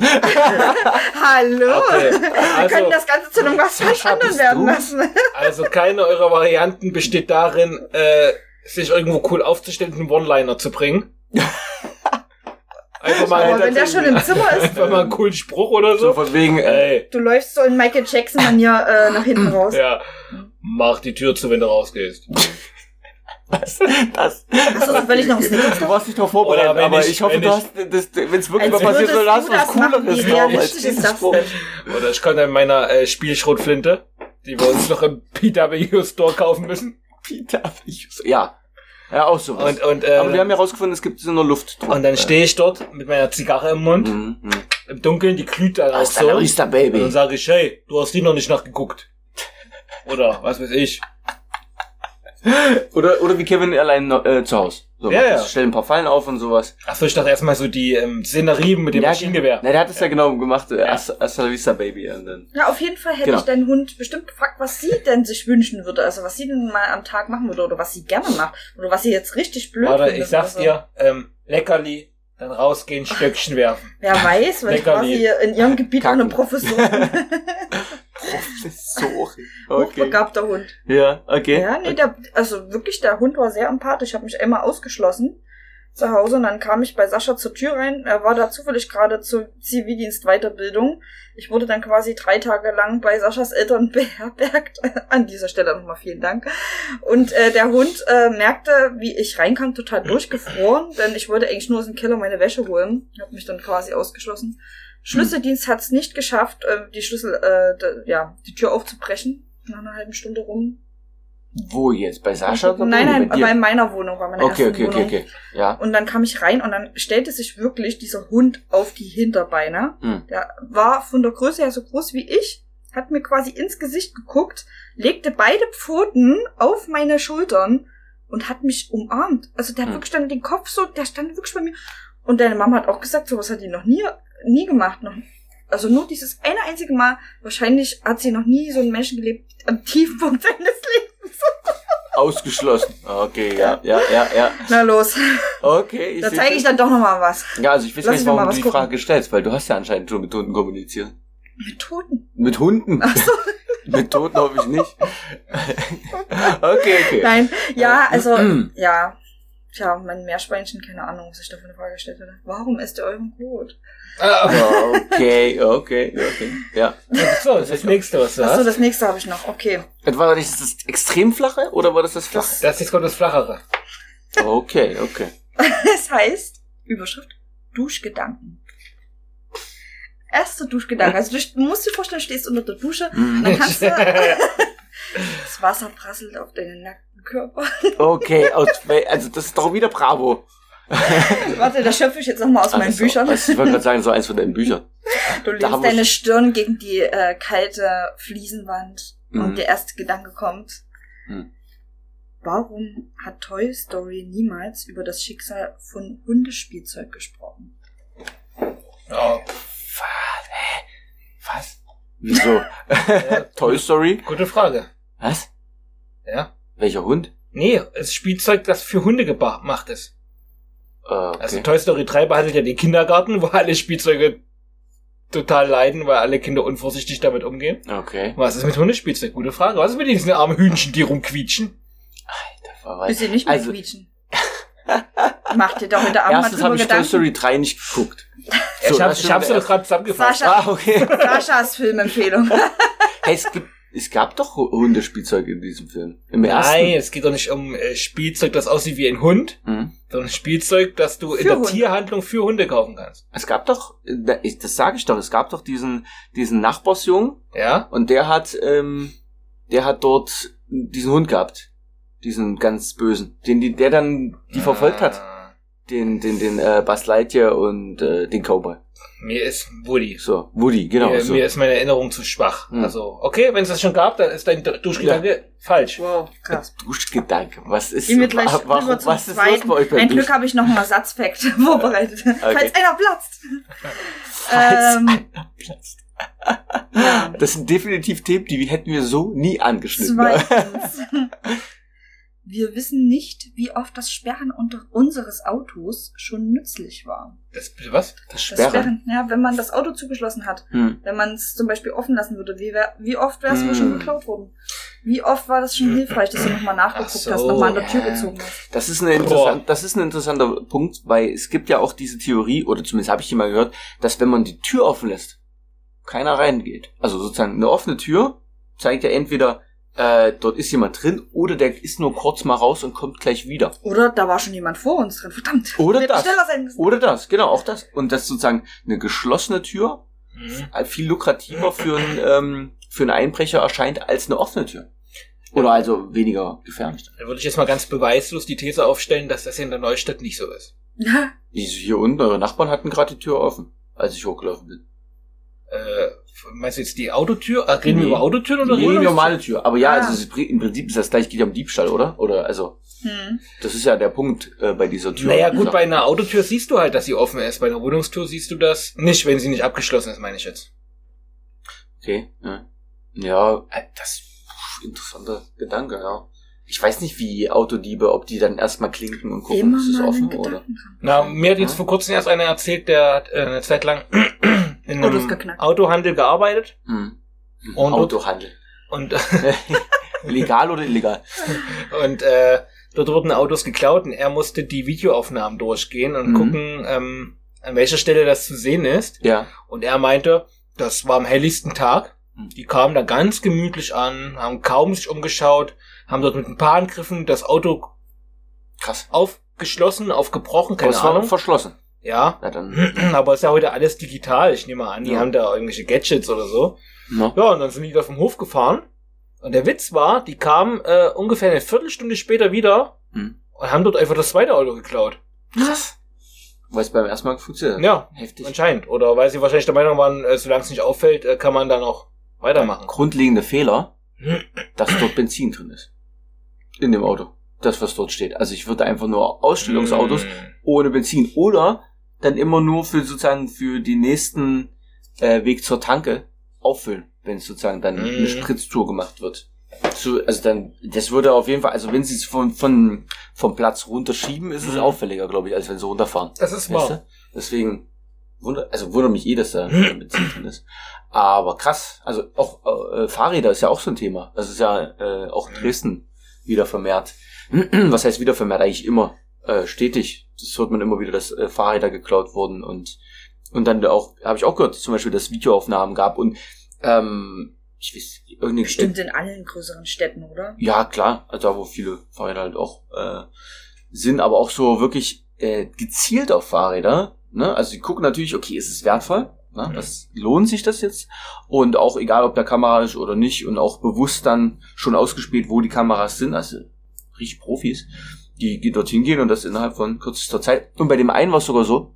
Hallo! Okay, Wir können also, das Ganze zu einem was völlig anderen werden lassen. also keine eurer Varianten besteht darin, äh, sich irgendwo cool aufzustellen und einen One-Liner zu bringen. Einfach mal, Aber wenn der schon im Zimmer ist, einfach mal einen coolen Spruch oder So so. von wegen, Ey, du läufst so in Michael Jackson-Manier äh, nach hinten raus. ja. Mach die Tür zu, wenn du rausgehst. was? Das. Hast du zufällig noch Snickers? Du warst nicht darauf vorbereitet, Oder wenn aber ich- ich, hoffe, wenn du ich- hast, wenn es wirklich mal passiert, dann hast du was das. Cooleres drauf als das Spruch. Oder ich kann dann meiner äh, Spielschrotflinte, die wir uns noch im PW Store kaufen müssen. Peter, ich- ja. Ja, auch sowas. Und, und, äh, aber wir haben ja rausgefunden, es gibt so eine Luftdruck. und dann stehe ich dort mit meiner Zigarre im Mund, Mhm, mhm. im Dunkeln, die glüht dann auch so. la vista, Und dann Baby. sage ich, hey, du hast die noch nicht nachgeguckt. Oder was weiß ich. Oder, oder wie Kevin allein äh, zu Hause. So, Ja, ja. Stellt ein paar Fallen auf und sowas. Achso, ich dachte erstmal so die ähm, Szenerie mit dem Ja, Maschinengewehr. Na, der hat es ja. genau gemacht. Äh, Ja. Hasta vista, Baby. Und dann. Ja, auf jeden Fall hätte Genau. ich deinen Hund bestimmt gefragt, was sie denn sich wünschen würde. Also was sie denn mal am Tag machen würde oder was sie gerne macht. Oder was sie jetzt richtig blöd Warte, findet. ich sag's dir, ähm, Leckerli, dann rausgehen, Stöckchen werfen. Wer weiß, weil ich quasi in ihrem Gebiet auch eine Kacken. Professorin Professorin. Okay. hochbegabter Hund. Ja, okay. Ja, nee, der, also wirklich, der Hund war sehr empathisch. Ich habe mich einmal ausgeschlossen zu Hause und dann kam ich bei Sascha zur Tür rein. Er war da zufällig gerade zur Zivildienst-Weiterbildung. Ich wurde dann quasi drei Tage lang bei Saschas Eltern beherbergt. An dieser Stelle nochmal vielen Dank. Und äh, der Hund äh, merkte, wie ich reinkam, total durchgefroren, denn ich wollte eigentlich nur aus dem Keller meine Wäsche holen. Ich habe mich dann quasi ausgeschlossen. Schlüsseldienst hat es nicht geschafft, äh, die Schlüssel, äh, ja, die Tür aufzubrechen. Nach einer halben Stunde rum. Wo jetzt? Bei Sascha? oder Nein, nein, bei bei meiner Wohnung, bei meiner Okay, ersten okay, okay, Wohnung. okay. Ja. Und dann kam ich rein und dann stellte sich wirklich dieser Hund auf die Hinterbeine. Hm. Der war von der Größe her so groß wie ich, hat mir quasi ins Gesicht geguckt, legte beide Pfoten auf meine Schultern und hat mich umarmt. Also der hat Hm. wirklich dann den Kopf so, der stand wirklich bei mir. Und deine Mama hat auch gesagt, sowas hat die noch nie, nie gemacht. Noch, also nur dieses eine einzige Mal. Wahrscheinlich hat sie noch nie so einen Menschen gelebt am Tiefpunkt seines Lebens. Ausgeschlossen. Okay, ja, ja, ja, ja. Na los, Okay, ich da zeige ich dann doch noch mal was. Ja, also ich weiß Lass nicht, warum du die gucken. Frage stellst, weil du hast ja anscheinend schon mit Hunden kommuniziert. Mit Toten. Mit Hunden? Ach so. mit Toten hoffe ich nicht. okay, okay. Nein, ja, also, Mm. ja. Tja, mein Meerschweinchen, keine Ahnung, was ich da für eine Frage gestellt hatte. Warum esst ihr euren Kot? Ah, Okay, okay, okay. Ja. so, das, ist das nächste, was du Achso, hast. das nächste habe ich noch. Okay. War das das extrem flache oder war das das flache? Das jetzt kommt das Flachere. Okay, okay. Es heißt, Überschrift, Duschgedanken. Erster Duschgedanke. Also du musst dir vorstellen, du stehst unter der Dusche und Mhm. dann kannst du, das Wasser prasselt auf deinen nackten Körper. Okay, aus, also das ist doch wieder Bravo. Warte, das schöpfe ich jetzt nochmal aus meinen Alles so. Büchern. Also ich wollte gerade sagen, so eins von deinen Büchern. Du lehnst wir deine Stirn gegen die äh, kalte Fliesenwand Mhm. und der erste Gedanke kommt. Mhm. Warum hat Toy Story niemals über das Schicksal von Hundespielzeug gesprochen? Ja, Was? Hä? Was? Wieso? Toy Story? gute Frage. Was? Ja. Welcher Hund? Nee, es ist Spielzeug, das für Hunde gemacht ist. Äh, okay. Also Toy Story 3 behandelt ja den Kindergarten, wo alle Spielzeuge total leiden, weil alle Kinder unvorsichtig damit umgehen. okay. Was ist mit Hundespielzeug? Gute Frage. Was ist mit diesen armen Hühnchen, die rumquietschen? Alter, weiß. Bisschen nicht mehr Also- quietschen. Mach dir doch heute Abend mal Erstens habe ich Toy Gedanken. Story 3 nicht geguckt. ich hab, das ich hab's der doch gerade zusammengefasst. Sascha, Ah, okay. Saschas Filmempfehlung. hey, es gibt, es gab doch Hundespielzeug in diesem Film. Im ersten. Nein, es geht doch nicht um äh, Spielzeug, das aussieht wie ein Hund, Mhm. sondern Spielzeug, das du in Für der Hunde. Tierhandlung für Hunde kaufen kannst. Es gab doch, das sage ich doch, es gab doch diesen, diesen Nachbarsjungen Ja? und der hat, ähm, der hat dort diesen Hund gehabt. Diesen ganz bösen, den die, der dann die verfolgt hat. Ah, Den, den, den äh, Buzz Lightyear und äh, den Cowboy. Mir ist Woody. So, Woody, genau. mir, so. mir ist meine Erinnerung zu schwach. Hm. Also, okay, wenn es das schon gab, dann ist dein Duschgedanke falsch. Wow, krass. Duschgedanke. Was ist, Gehen wir gleich wa- warum, was ist los zweiten. bei euch beim Ein Glück habe ich noch einen Ersatzfakt vorbereitet. Falls einer platzt. Falls Ähm, einer platzt. Ja. Das sind definitiv Themen, die hätten wir so nie angeschnitten. Zweitens. Wir wissen nicht, wie oft das Sperren unter unseres Autos schon nützlich war. Das, bitte was? Das Das Sperren. Sperren, ja, wenn man das Auto zugeschlossen hat, Hm. wenn man es zum Beispiel offen lassen würde, wie, wär, wie oft wäre es wohl schon Hm. geklaut worden? Wie oft war das schon hilfreich, dass du nochmal nachgeguckt Ach so, hast, nochmal an der Tür gezogen hast? Das ist, eine interessant, das ist ein interessanter Punkt, weil es gibt ja auch diese Theorie, oder zumindest habe ich die mal gehört, dass wenn man die Tür offen lässt, keiner reingeht. Also sozusagen eine offene Tür zeigt ja entweder, äh, dort ist jemand drin, oder der ist nur kurz mal raus und kommt gleich wieder. Oder da war schon jemand vor uns drin, verdammt. Oder das. schneller sein müssen. Oder das, genau, auch das. Und das ist sozusagen eine geschlossene Tür Mhm. äh, viel lukrativer für einen, ähm, für einen Einbrecher erscheint als eine offene Tür. Oder also weniger gefährlich. Da würde ich jetzt mal ganz beweislos die These aufstellen, dass das in der Neustadt nicht so ist. Diese hier unten, eure Nachbarn hatten gerade die Tür offen, als ich hochgelaufen bin. Äh, meinst du jetzt die Autotür? Äh, reden wir Nee. über Autotüren oder Nee, reden wir normale Tür. Aber ja, Ah. also ist, im Prinzip ist das gleich, geht ja um Diebstahl, oder? Oder also, Hm. das ist ja der Punkt äh, bei dieser Tür. Naja, gut, Ja. bei einer Autotür siehst du halt, dass sie offen ist. Bei einer Wohnungstür siehst du das nicht, wenn sie nicht abgeschlossen ist, meine ich jetzt. Okay, ja. Ja, äh, das pff, interessanter Gedanke, ja. Ich weiß nicht, wie Autodiebe, ob die dann erstmal klinken und gucken, Immer ist es offen oder. Na, mir hat jetzt Ja. vor kurzem erst einer erzählt, der hat äh, eine Zeit lang in Autos einem geknackt. Autohandel gearbeitet Hm. Und- Autohandel. und, Legal oder illegal? und äh, dort wurden Autos geklaut und er musste die Videoaufnahmen durchgehen und Mhm. gucken, ähm, an welcher Stelle das zu sehen ist. Ja. Und er meinte, das war am helllichsten Tag. Mhm. Die kamen da ganz gemütlich an, haben kaum sich umgeschaut, haben dort mit ein paar Angriffen das Auto Krass. aufgeschlossen, aufgebrochen, Aber keine es war Ahnung. verschlossen. Ja. Ja, dann. Aber ist ja heute alles digital. Ich nehme an, die Ja. haben da irgendwelche Gadgets oder so. No. Ja, und dann sind die da vom Hof gefahren. Und der Witz war, die kamen äh, ungefähr eine Viertelstunde später wieder Hm. und haben dort einfach das zweite Auto geklaut. Krass. Weil es beim ersten Mal funktioniert. hat. Ja, Heftig. anscheinend. Oder weil sie wahrscheinlich der Meinung waren, äh, solange es nicht auffällt, äh, kann man da noch weitermachen. Grundlegende Fehler, dass dort Benzin drin ist. In dem Auto. Das, was dort steht. Also ich würde einfach nur Ausstellungsautos Mm. ohne Benzin. Oder dann immer nur für sozusagen für die nächsten äh, Weg zur Tanke auffüllen, wenn es sozusagen dann Mhm. eine Spritztour gemacht wird. So, also dann, das würde auf jeden Fall, also wenn sie es von, von, vom Platz runterschieben, ist es Mhm. auffälliger, glaube ich, als wenn sie runterfahren. Das ist Weißt wahr. du? Deswegen, wunder, also wundert mich eh, dass da Benzin drin ist. Aber krass, also auch äh, Fahrräder ist ja auch so ein Thema. Das ist ja äh, auch Mhm. Dresden wieder vermehrt. Was heißt wieder vermehrt? Eigentlich immer äh, stetig. Das hört man immer wieder, dass äh, Fahrräder geklaut wurden und und dann auch habe ich auch gehört, zum Beispiel, dass es Videoaufnahmen gab und ähm, ich weiß irgendeine Bestimmt in allen größeren Städten, oder? ja, klar, also da wo viele Fahrräder halt auch äh, sind, aber auch so wirklich äh, gezielt auf Fahrräder. Ne? Also sie gucken natürlich, okay, ist es wertvoll? Ne? Mhm. Das lohnt sich das jetzt? Und auch egal, ob der Kamera ist oder nicht, und auch bewusst dann schon ausgespielt, wo die Kameras sind, also richtig Profis, die die dorthin gehen und das innerhalb von kürzester Zeit. Und bei dem einen war es sogar so,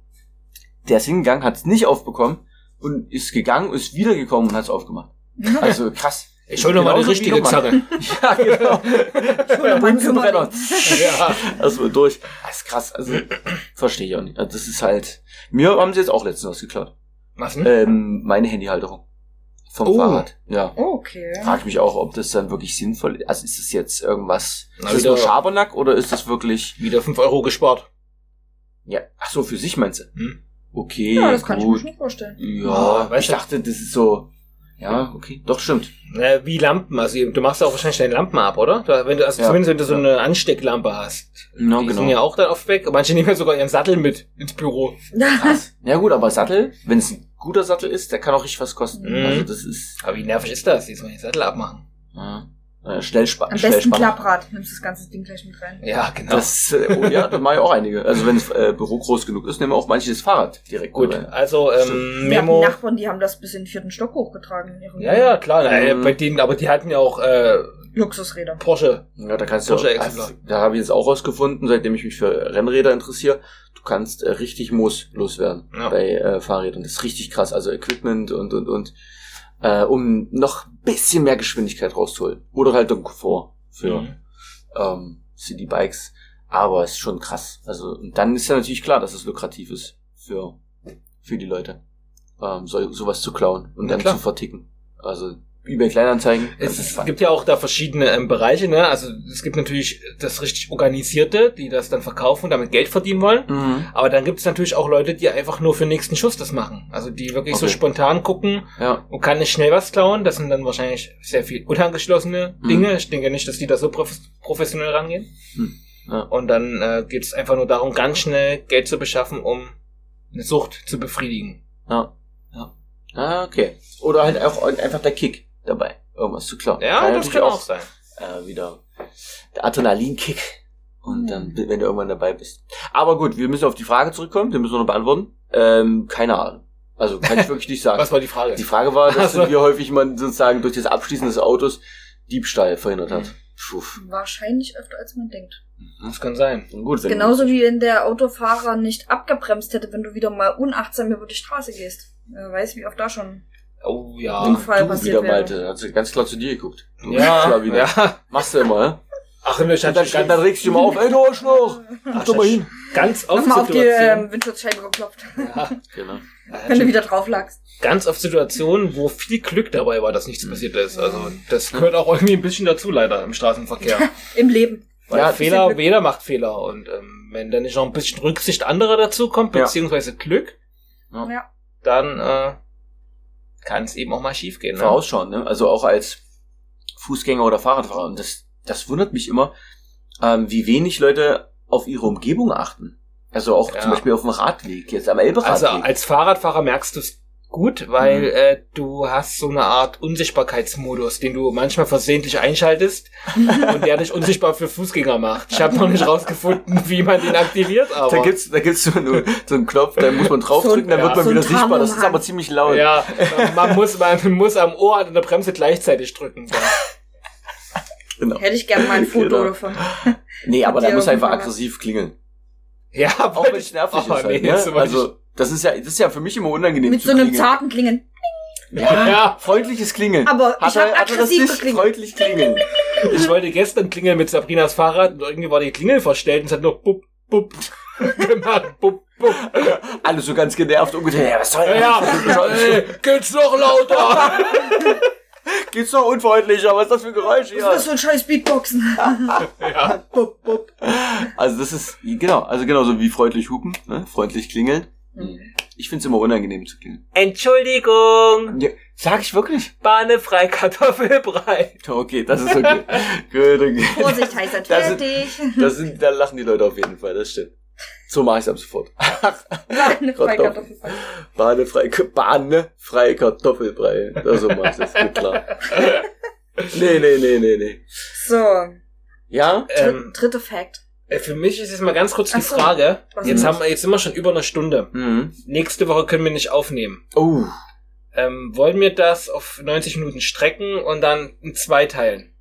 der ist hingegangen, hat es nicht aufbekommen, und ist gegangen, ist wiedergekommen und hat es aufgemacht. Also krass. Ich hol noch mal die richtige. Zarre. Ja, genau. Der Bunsenbrenner. ja. Also durch. Das ist krass. Also verstehe ich auch nicht. Also, das ist halt. Mir haben sie jetzt auch letztens was geklaut. Was denn? Ähm, meine Handyhalterung. Vom Oh. Fahrrad. Ja. Okay. Frag mich auch, ob das dann wirklich sinnvoll ist. Also ist das jetzt irgendwas. Na, ist das wieder- nur Schabernack oder ist das wirklich. Wieder 5 Euro gespart. Ja. Ach so, für sich meinst du? Hm? Okay. Ja, das kann ich mir gut. schon vorstellen. Ja, Oh, weißt ich dachte, das ist so. Ja, okay. Doch, stimmt. Äh, wie Lampen. Also du machst auch wahrscheinlich deine Lampen ab, oder? Da, wenn du, also Ja. zumindest wenn du so eine Anstecklampe hast. Ja, die genau. sind ja auch dann oft weg. Manche nehmen ja sogar ihren Sattel mit ins Büro. Krass. Ja gut, aber Sattel, wenn es ein guter Sattel ist, der kann auch richtig was kosten. Mhm. Also das ist Aber wie nervig ist das? Jetzt mal den Sattel abmachen. ja, äh, Am besten. Klapprad. Nimmst das ganze Ding gleich mit rein. Ja, genau. Das, äh, oh, ja, da mache ich auch einige. Also wenn das äh, Büro groß genug ist, nehmen auch manche das Fahrrad direkt Gut, rein. also ähm. Wir Memo. Nachbarn, die haben das bis in den vierten Stock hochgetragen. in ihrem Ja, ja, klar. Na, Mhm. bei denen, aber die hatten ja auch äh, Luxusräder. Porsche. Ja, da kannst du, Porsche also, Exemplar. da habe ich jetzt auch rausgefunden, seitdem ich mich für Rennräder interessiere, du kannst äh, richtig Moos loswerden Ja. bei äh, Fahrrädern. Das ist richtig krass. Also Equipment und und und äh, um noch ein bisschen mehr Geschwindigkeit rauszuholen. Oder halt den Komfort für Mhm. ähm, City-Bikes. Aber es ist schon krass. Also, und dann ist ja natürlich klar, dass es lukrativ ist für, für die Leute, ähm, so, sowas zu klauen und Na dann klar. zu verticken. Also, eBay Kleinanzeigen. Es, es entspannt. gibt ja auch da verschiedene ähm, Bereiche, ne? Also es gibt natürlich das richtig Organisierte, die das dann verkaufen und damit Geld verdienen wollen. Mhm. Aber dann gibt es natürlich auch Leute, die einfach nur für den nächsten Schuss das machen. Also die wirklich so Okay. spontan gucken Ja. und kann nicht schnell was klauen. Das sind dann wahrscheinlich sehr viel unangeschlossene Mhm. Dinge. Ich denke nicht, dass die da so prof professionell rangehen. Hm. Ja. Und dann äh, geht es einfach nur darum, ganz schnell Geld zu beschaffen, um eine Sucht zu befriedigen. Ja. Ja. Ah, okay. Oder halt auch einfach der Kick dabei, irgendwas zu klauen. Ja, das natürlich kann auch sein. äh, wieder der Adrenalinkick. Und Mhm. dann, wenn du irgendwann dabei bist. Aber gut, wir müssen auf die Frage zurückkommen, die müssen wir noch beantworten. Ähm, keine Ahnung. Also kann ich wirklich nicht sagen. Was war die Frage? Die Frage war, dass Ach so. wir häufig man sozusagen durch das Abschließen des Autos Diebstahl verhindert hat. Puh. Wahrscheinlich öfter als man denkt. Das kann sein. Und gut, wenn Genauso wie wenn der Autofahrer nicht abgebremst hätte, wenn du wieder mal unachtsam über die Straße gehst. Wer weiß, wie oft da schon. Oh ja. Unfall du passiert wieder, wäre. Malte, hat sie ganz klar zu dir geguckt. Du Ja, klar wieder. ja. Machst du immer, ne? Ach, ich Und hatte dann, dann regst du dich immer auf, ey, du Arschloch! Guck doch mal hin. Ganz oft Nochmal auf die ähm, Windschutzscheibe geklopft, ja, Genau. wenn du wieder drauf lagst. ganz oft Situationen, wo viel Glück dabei war, dass nichts passiert ist. Also das gehört auch irgendwie ein bisschen dazu, leider, im Straßenverkehr. Im Leben. Weil Ja, Fehler, jeder macht Fehler. Und ähm, wenn dann nicht noch ein bisschen Rücksicht anderer dazu kommt, Ja. beziehungsweise Glück. Ja. dann äh, kann es eben auch mal schief gehen. Ne? Vorausschauen, ne? Also auch als Fußgänger oder Fahrradfahrer. Und das, das wundert mich immer, ähm, wie wenig Leute auf ihre Umgebung achten. Also auch Ja. zum Beispiel auf dem Radweg, jetzt am Elberadweg. Also als Fahrradfahrer merkst du es gut, weil Mhm. äh, du hast so eine Art Unsichtbarkeitsmodus, den du manchmal versehentlich einschaltest und der dich unsichtbar für Fußgänger macht. Ich habe noch nicht rausgefunden, wie man den aktiviert, aber da gibt's, da gibt's so, einen, so einen Knopf, da muss man draufdrücken, dann ja, wird man so wieder sichtbar. Das ist aber ziemlich laut. ja, man muss man muss am Ohr und an der Bremse gleichzeitig drücken. Genau. Hätte ich gerne mal ein Foto Genau. davon. Nee, aber da muss einfach aggressiv klingeln. Ja, Auch wenn es nervig Oh, ist halt, nee, ne? so Also, das ist ja, das ist ja für mich immer unangenehm Mit zu so einem klingeln. zarten Klingen. Ja, Freundliches Klingeln. Aber ich er- hab er das aggressiv nicht? geklingelt. Freundlich klingeln. ich wollte gestern klingeln mit Sabrinas Fahrrad und irgendwie war die Klingel verstellt und es hat nur bup, bup gemacht. Bup, bup. Alle so ganz genervt umgedreht. Ja, was soll Ja, ey, geht's noch lauter? Geht's doch unfreundlicher, was ist das für ein Geräusch Was ist hier? das für ein scheiß Beatboxen? ja. bup, bup. Also das ist, genau, also genauso wie freundlich hupen, ne? freundlich klingeln. Mhm. Ich find's immer unangenehm zu klingeln. Entschuldigung, Ja, sag ich wirklich? Bahnefrei Kartoffelbrei. Okay, das ist okay. Gut, okay. Vorsicht, heißer Das sind- fertig. Das sind, da lachen die Leute auf jeden Fall, das stimmt. So mache ich's ab sofort. Eine Freikartoffelpfanne. Bahnefrei, bahnefrei Kartoffelbrei. Das so mach ich das, geht klar. Nee, nee, nee, nee, nee. So, Ja? Ähm, dritte Fact. Äh, für mich ist jetzt mal ganz kurz die so. Frage. Was Jetzt haben wir, jetzt sind wir schon über eine Stunde. Mhm. Nächste Woche können wir nicht aufnehmen. Oh. Ähm, wollen wir das auf 90 Minuten strecken und dann in zwei teilen?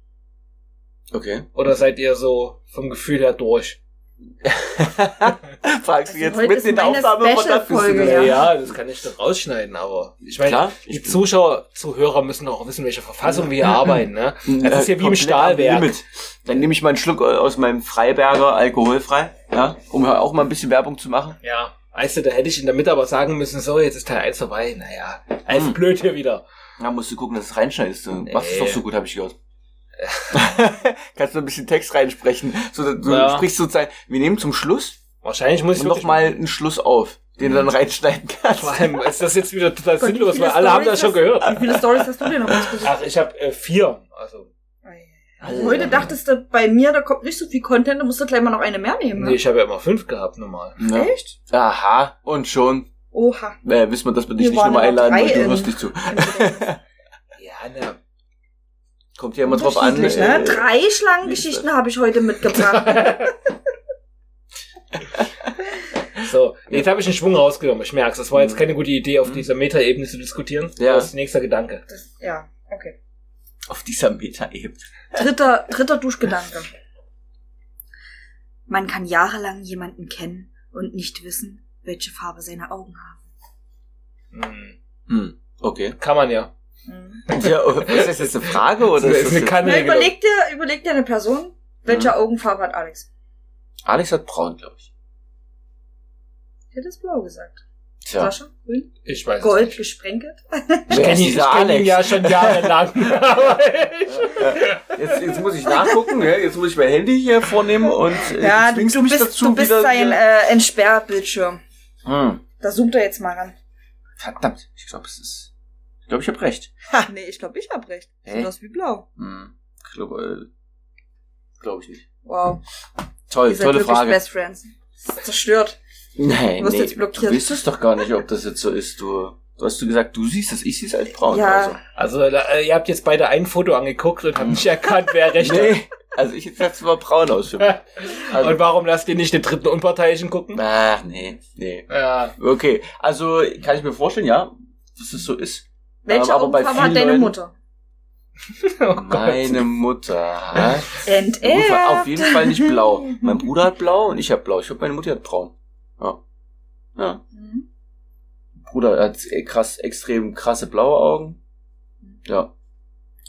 Okay. Oder seid ihr so vom Gefühl her durch? Fragst du Also jetzt heute mit ist in der Aufnahme von der Special-Folge, Füße, Ja? Ja. das kann ich doch rausschneiden, aber ich meine, Klar, die Zuschauer, Zuhörer müssen auch wissen, welche Verfassung wir hier arbeiten, ne? Das ist ja wie im Äh, Stahlwerk. Dann nehme ich mal einen Schluck aus meinem Freiberger alkoholfrei, ja, um auch mal ein bisschen Werbung zu machen. Ja, weißt du, da hätte ich in der Mitte aber sagen müssen, so, jetzt ist Teil 1 vorbei. Naja, alles Hm. blöd hier wieder. Da musst du gucken, dass es reinschneidest. Du machst es doch so gut, habe ich gehört. Kannst du ein bisschen Text reinsprechen. So, du Ja. sprichst sozusagen, wir nehmen zum Schluss Wahrscheinlich muss ich noch mal einen Schluss auf, den du dann reinschneiden kannst. Vor allem ist das jetzt wieder total Gott, sinnlos, weil alle haben das schon gehört. Wie viele Stories hast du denn noch rausgesucht? Ach, ich habe äh, vier. Also, Also heute dachtest du bei mir, da kommt nicht so viel Content, da musst du gleich mal noch eine mehr nehmen. nee, Ne? ich habe ja immer fünf gehabt, normal. Ja. Echt? Aha, und schon Oha. äh, wissen wir, dass wir dich Wir nicht nochmal immer einladen, weil du hörst nicht zu. Ja, ne. Kommt ja immer drauf an. Unterschiedlich, äh, ne? Drei Schlangengeschichten habe ich heute mitgebracht. So, jetzt habe ich einen Schwung rausgenommen. Ich merke Das war jetzt keine gute Idee, auf Mhm. dieser Metaebene zu diskutieren. Ja. Das ist nächster Gedanke. Das, ja, okay. Auf dieser Meta-Ebene. Dritter, dritter Duschgedanke. Man kann jahrelang jemanden kennen und nicht wissen, welche Farbe seine Augen haben. Hm. Hm, okay. Kann man ja. Mhm. Ja, ist das jetzt eine Frage oder Das ist ist das eine Kanne. Na, überleg dir, überleg dir eine Person, welche Mhm. Augenfarbe hat Alex? Alex hat braun, glaube ich. Ich hätte es blau gesagt. Tja. Sascha? Grün? Ich weiß Gold nicht. gesprenkelt? Ich kenne ist ihn, kenn ihn Alex? ja schon jahrelang. Aber ich- Jetzt, jetzt muss ich nachgucken, jetzt muss ich mein Handy hier vornehmen und äh, Ja, du, du mich bist, dazu du bist sein äh, Entsperrbildschirm. hm. Da zoomt er jetzt mal ran. Verdammt, ich glaube, es ist. Ich glaube, ich habe recht. Ha, nee, ich glaube, ich hab recht. Hä? Sieht aus wie blau. Hm. Ich glaube, äh, glaube ich nicht. Wow. Toll, Ihr seid tolle wirklich Frage. Best Friends. Das ist zerstört. Nein, Du wirst nee, jetzt blockiert. du weißt es doch gar nicht, ob das jetzt so ist. Du, du hast du gesagt, du siehst es, ich sehe es als braun. Ja. Also, äh, ihr habt jetzt beide ein Foto angeguckt und habt nicht erkannt, wer recht Also. Nee, also ich jetzt es mal braun aus für mich. hat. Also, Und warum lasst ihr nicht den dritten Unparteiischen gucken? ach, nee, nee. Ja. Okay, also kann ich mir vorstellen, ja, dass es so ist. Welche aber bei Augenfarbe hat vielen deine Leuten- Mutter? Oh. Meine Mutter hat Enterbt. auf jeden Fall nicht blau. Mein Bruder hat blau und ich habe blau. Ich glaube, meine Mutter hat braun. Ja. Ja. Mhm. Bruder hat eh krass, extrem krasse blaue Augen. Ja.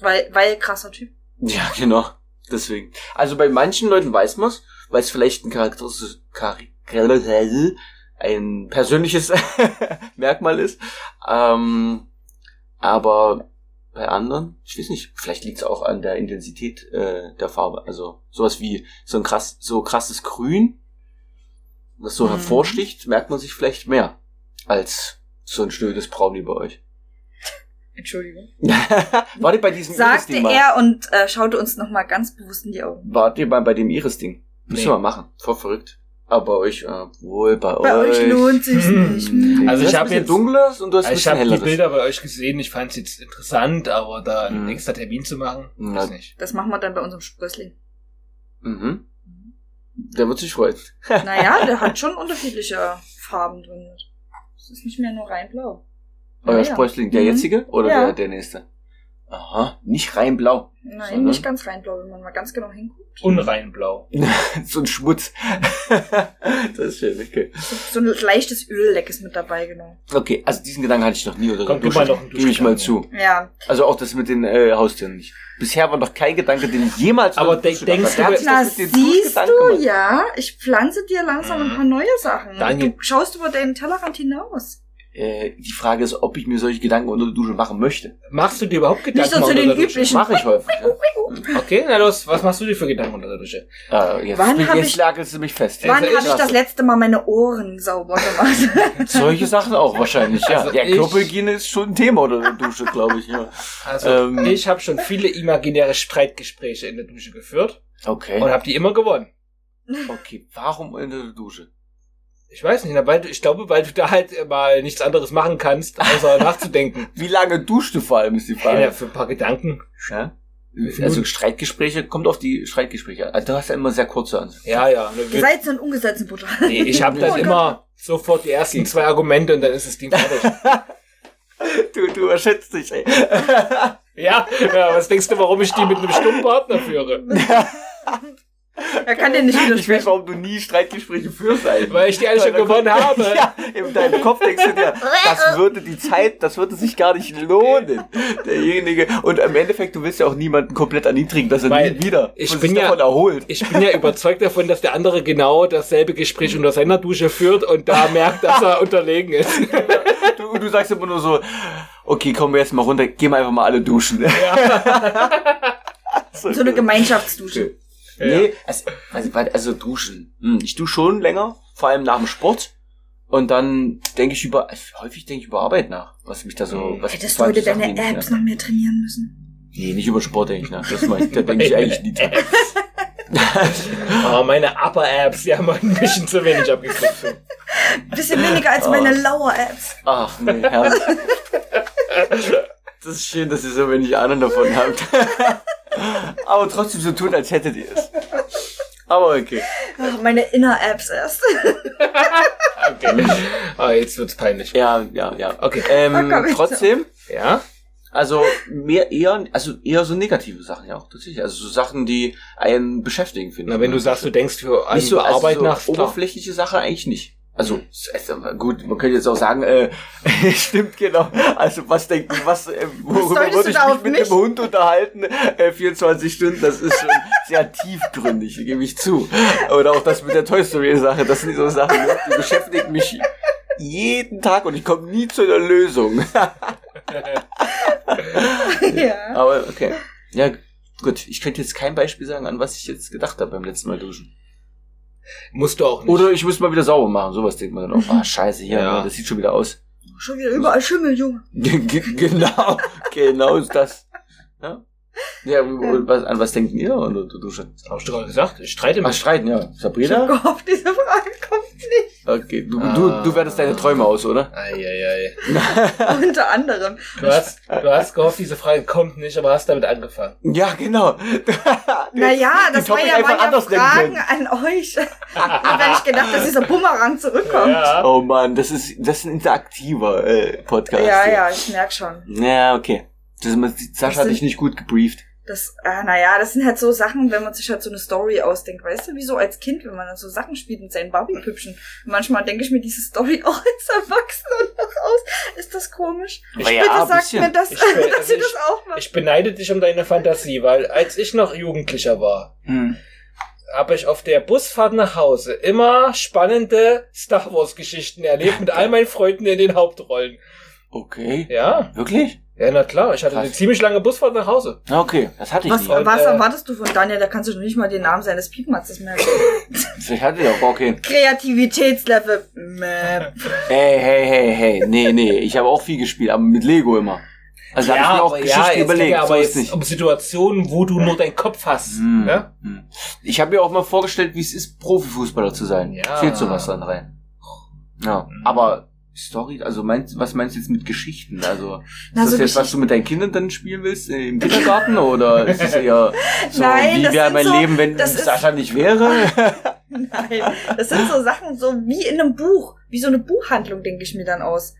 Weil, weil krasser Typ. Ja, genau. Deswegen. Also bei manchen Leuten weiß man's, weil es vielleicht ein charakteristisches, ein persönliches Merkmal ist. Ähm, aber bei anderen, ich weiß nicht, vielleicht liegt es auch an der Intensität äh, der Farbe. Also sowas wie so ein krass, so krasses Grün, das so Mhm. hervorsticht, merkt man sich vielleicht mehr als so ein schnödes Braun wie bei euch. Entschuldigung. Wart ihr bei diesem Sagte Iris-Ding mal? er und äh, schaute uns nochmal ganz bewusst in die Augen. Wart ihr mal bei dem Iris-Ding? Müssen Nee. wir mal machen. Voll verrückt. Aber bei euch, äh, wohl bei, Bei euch lohnt sich's Hm. nicht. Also ich hast hab ein bisschen jetzt- dunkles und du hast ein Ich habe die. Bilder bei euch gesehen, ich fand es jetzt interessant, aber da einen Mhm. extra Termin zu machen, Ja. weiß nicht. Das machen wir dann bei unserem Sprössling. Mhm. Der wird sich freuen. Naja, der hat schon unterschiedliche Farben drin. Das ist nicht mehr nur rein blau. Euer Naja. Sprössling, der Mhm. jetzige oder Ja. der, der nächste? Aha, nicht rein blau. Nein, Sondern? nicht ganz rein blau, wenn man mal ganz genau hinguckt. Unrein blau. so ein Schmutz. das ist schön, okay. So ein leichtes Ölleck ist mit dabei, genau. Okay, also diesen Gedanken hatte ich noch nie unter der Kommt du mal noch einen Gebe ich mal zu. Ja. Also auch das mit den äh, Haustieren nicht. Bisher war noch kein Gedanke, den ich jemals Aber denk- denkst du- hat Na, das mit den siehst du, gemacht. ja. Ich pflanze dir langsam ein Mhm. paar neue Sachen. Daniel. Du schaust über deinen Tellerrand hinaus. Äh, die Frage ist, ob ich mir solche Gedanken unter der Dusche machen möchte. Machst du dir überhaupt Gedanken Nicht so zu unter den der Dusche? üblichen. Mache ich häufig. Ja. Okay, na los, was machst du dir für Gedanken unter der Dusche? Äh, jetzt Wann jetzt ich- lagelst du mich fest. Wann habe ich das letzte Mal meine Ohren sauber gemacht? Solche Sachen auch wahrscheinlich, ja. Also ja, Körperhygiene ist schon ein Thema unter der Dusche, glaube ich. Ja. Also, Ähm. ich habe schon viele imaginäre Streitgespräche in der Dusche geführt Okay. und habe die immer gewonnen. Okay, warum in der Dusche? Ich weiß nicht, weil du, ich glaube, weil du da halt mal nichts anderes machen kannst, außer nachzudenken. Wie lange duschst du vor allem, ist die Ja, Frage. für ein paar Gedanken. Ja? Also Streitgespräche, kommt auf die Streitgespräche. Also, du hast ja immer sehr kurze an. Ja, ja. ne, so ein ungesetzten Butter. Nee, ich habe dann Oh Gott. immer sofort die ersten zwei Argumente und dann ist das Ding fertig. Du, du überschätzt dich, ey. ja, ja, was denkst du, warum ich die mit einem stummen Partner führe? Er kann dir nicht Ich weiß, widersprechen. warum du nie Streitgespräche führst, Alter. Weil ich die alle schon gewonnen habe. Ja, in deinem Kopf denkst du dir, das würde die Zeit, das würde sich gar nicht lohnen. Derjenige. Und im Endeffekt, du willst ja auch niemanden komplett erniedrigen, dass er Weil nie wieder ich bin sich ja- davon erholt. Ich bin ja überzeugt davon, dass der andere genau dasselbe Gespräch unter seiner Dusche führt und da merkt, dass er unterlegen ist. Du, du sagst immer nur so, okay, kommen wir jetzt mal runter, gehen wir einfach mal alle duschen. so, So eine Gemeinschaftsdusche. Nee, also, also, also duschen. Hm, ich dusche schon länger, vor allem nach dem Sport. Und dann denke ich über, also häufig denke ich über Arbeit nach, was mich da so, Hm. was Hättest du was heute Sachen, deine mich Apps nerven. noch mehr trainieren müssen? Nee, nicht über Sport denke ich nach. Das ich, da denke ich eigentlich nie dran. Oh, meine Upper-Apps, die haben ein bisschen zu wenig abgegriffen. Bisschen weniger als Oh. meine Lower-Apps. Ach, nee, herrlich. Das ist schön, dass ihr so wenig Ahnung davon habt. Aber trotzdem so tun, als hättet ihr es. Aber okay. Ach, meine Inner-Apps erst. Okay. Ah, jetzt wird's peinlich. Ja, ja, ja. Okay. Ähm, Oh, trotzdem, Ja? also mehr eher, also eher so negative Sachen ja auch tatsächlich. Also so Sachen, die einen beschäftigen, finde Na, wenn du sagst, du denkst für an nicht so also Arbeit so nach, oberflächliche Sache eigentlich nicht. Also aber gut, man könnte jetzt auch sagen, äh, stimmt genau. Also was denkt, was, äh, worüber würde ich mich mit mich? dem Hund unterhalten? Äh, 24 Stunden, das ist schon sehr tiefgründig, gebe ich zu. Oder auch das mit der Toy Story Sache, das sind so Sachen, ne? die beschäftigen mich jeden Tag und ich komme nie zu einer Lösung. ja. Aber okay. Ja, gut. Ich könnte jetzt kein Beispiel sagen, an was ich jetzt gedacht habe beim letzten Mal duschen. Musst du auch nicht. Oder ich muss mal wieder sauber machen. Sowas denkt man dann auch. Ah, scheiße, hier, Ja. das sieht schon wieder aus. Schon wieder überall Schimmel, Junge. Ge- ge- genau, genau ist das. Ja, ja was, an was denkt ihr unter der Dusche? Hab ich doch gerade gesagt, ich streite Ach, mich. streiten, ja. Ich hab Sabrina? gehofft, diese Frage. Okay, du, Ah. du, du wertest deine Träume aus, oder? Eieiei. Unter anderem. Du hast, du hast gehofft, diese Frage kommt nicht, aber hast damit angefangen. Ja, genau. Naja, Die das war ja, ja denken Fragen an euch. Ich hab nicht gedacht, dass dieser Bumerang zurückkommt. Ja, Ja. Oh man, das ist, das ist ein interaktiver äh, Podcast. ja, hier. ich merk schon. Ja, okay. Das, Sascha hat dich nicht gut gebrieft. Das, äh, naja, das sind halt so Sachen, wenn man sich halt so eine Story ausdenkt, weißt du, wie so als Kind, wenn man dann so Sachen spielt mit seinen Barbie-Püppchen. Manchmal denke ich mir diese Story auch als Erwachsener noch aus. Ist das komisch? Ja, Bitte sagt bisschen. mir das, Ich dass also ihr ich- das auch macht. Ich beneide dich um deine Fantasie, weil als ich noch Jugendlicher war, Hm. habe ich auf der Busfahrt nach Hause immer spannende Star Wars Geschichten erlebt mit all meinen Freunden in den Hauptrollen. Okay. Ja, Wirklich? Ja, na klar, ich hatte Krass. eine ziemlich lange Busfahrt nach Hause. Okay, das hatte ich Was, nie. Und, was äh, erwartest du von Daniel? Da kannst du noch nicht mal den Namen seines Piepmatzes merken. Vielleicht hatte ich auch okay. Kreativitätslevel. Mäh. Hey, hey, hey, hey. Nee, nee. Ich habe auch viel gespielt, aber mit Lego immer. Also da habe ich mir auch Geschichten jetzt geht überlegt. ja aber so ist jetzt nicht. um Situationen, wo du nur deinen Kopf hast. Hm, Ja? hm. Ich habe mir auch mal vorgestellt, wie es ist, Profifußballer zu sein. Ja. Fehlt sowas dann rein. Ja, aber Story, also meinst, was meinst du jetzt mit Geschichten? Also Na, ist so das jetzt, was du mit deinen Kindern dann spielen willst äh, im Kindergarten oder ist es eher so, Nein, wie wäre mein so- Leben, wenn Sascha nicht wäre? Nein, das sind so Sachen, so wie in einem Buch. Wie so eine Buchhandlung, denke ich mir dann aus.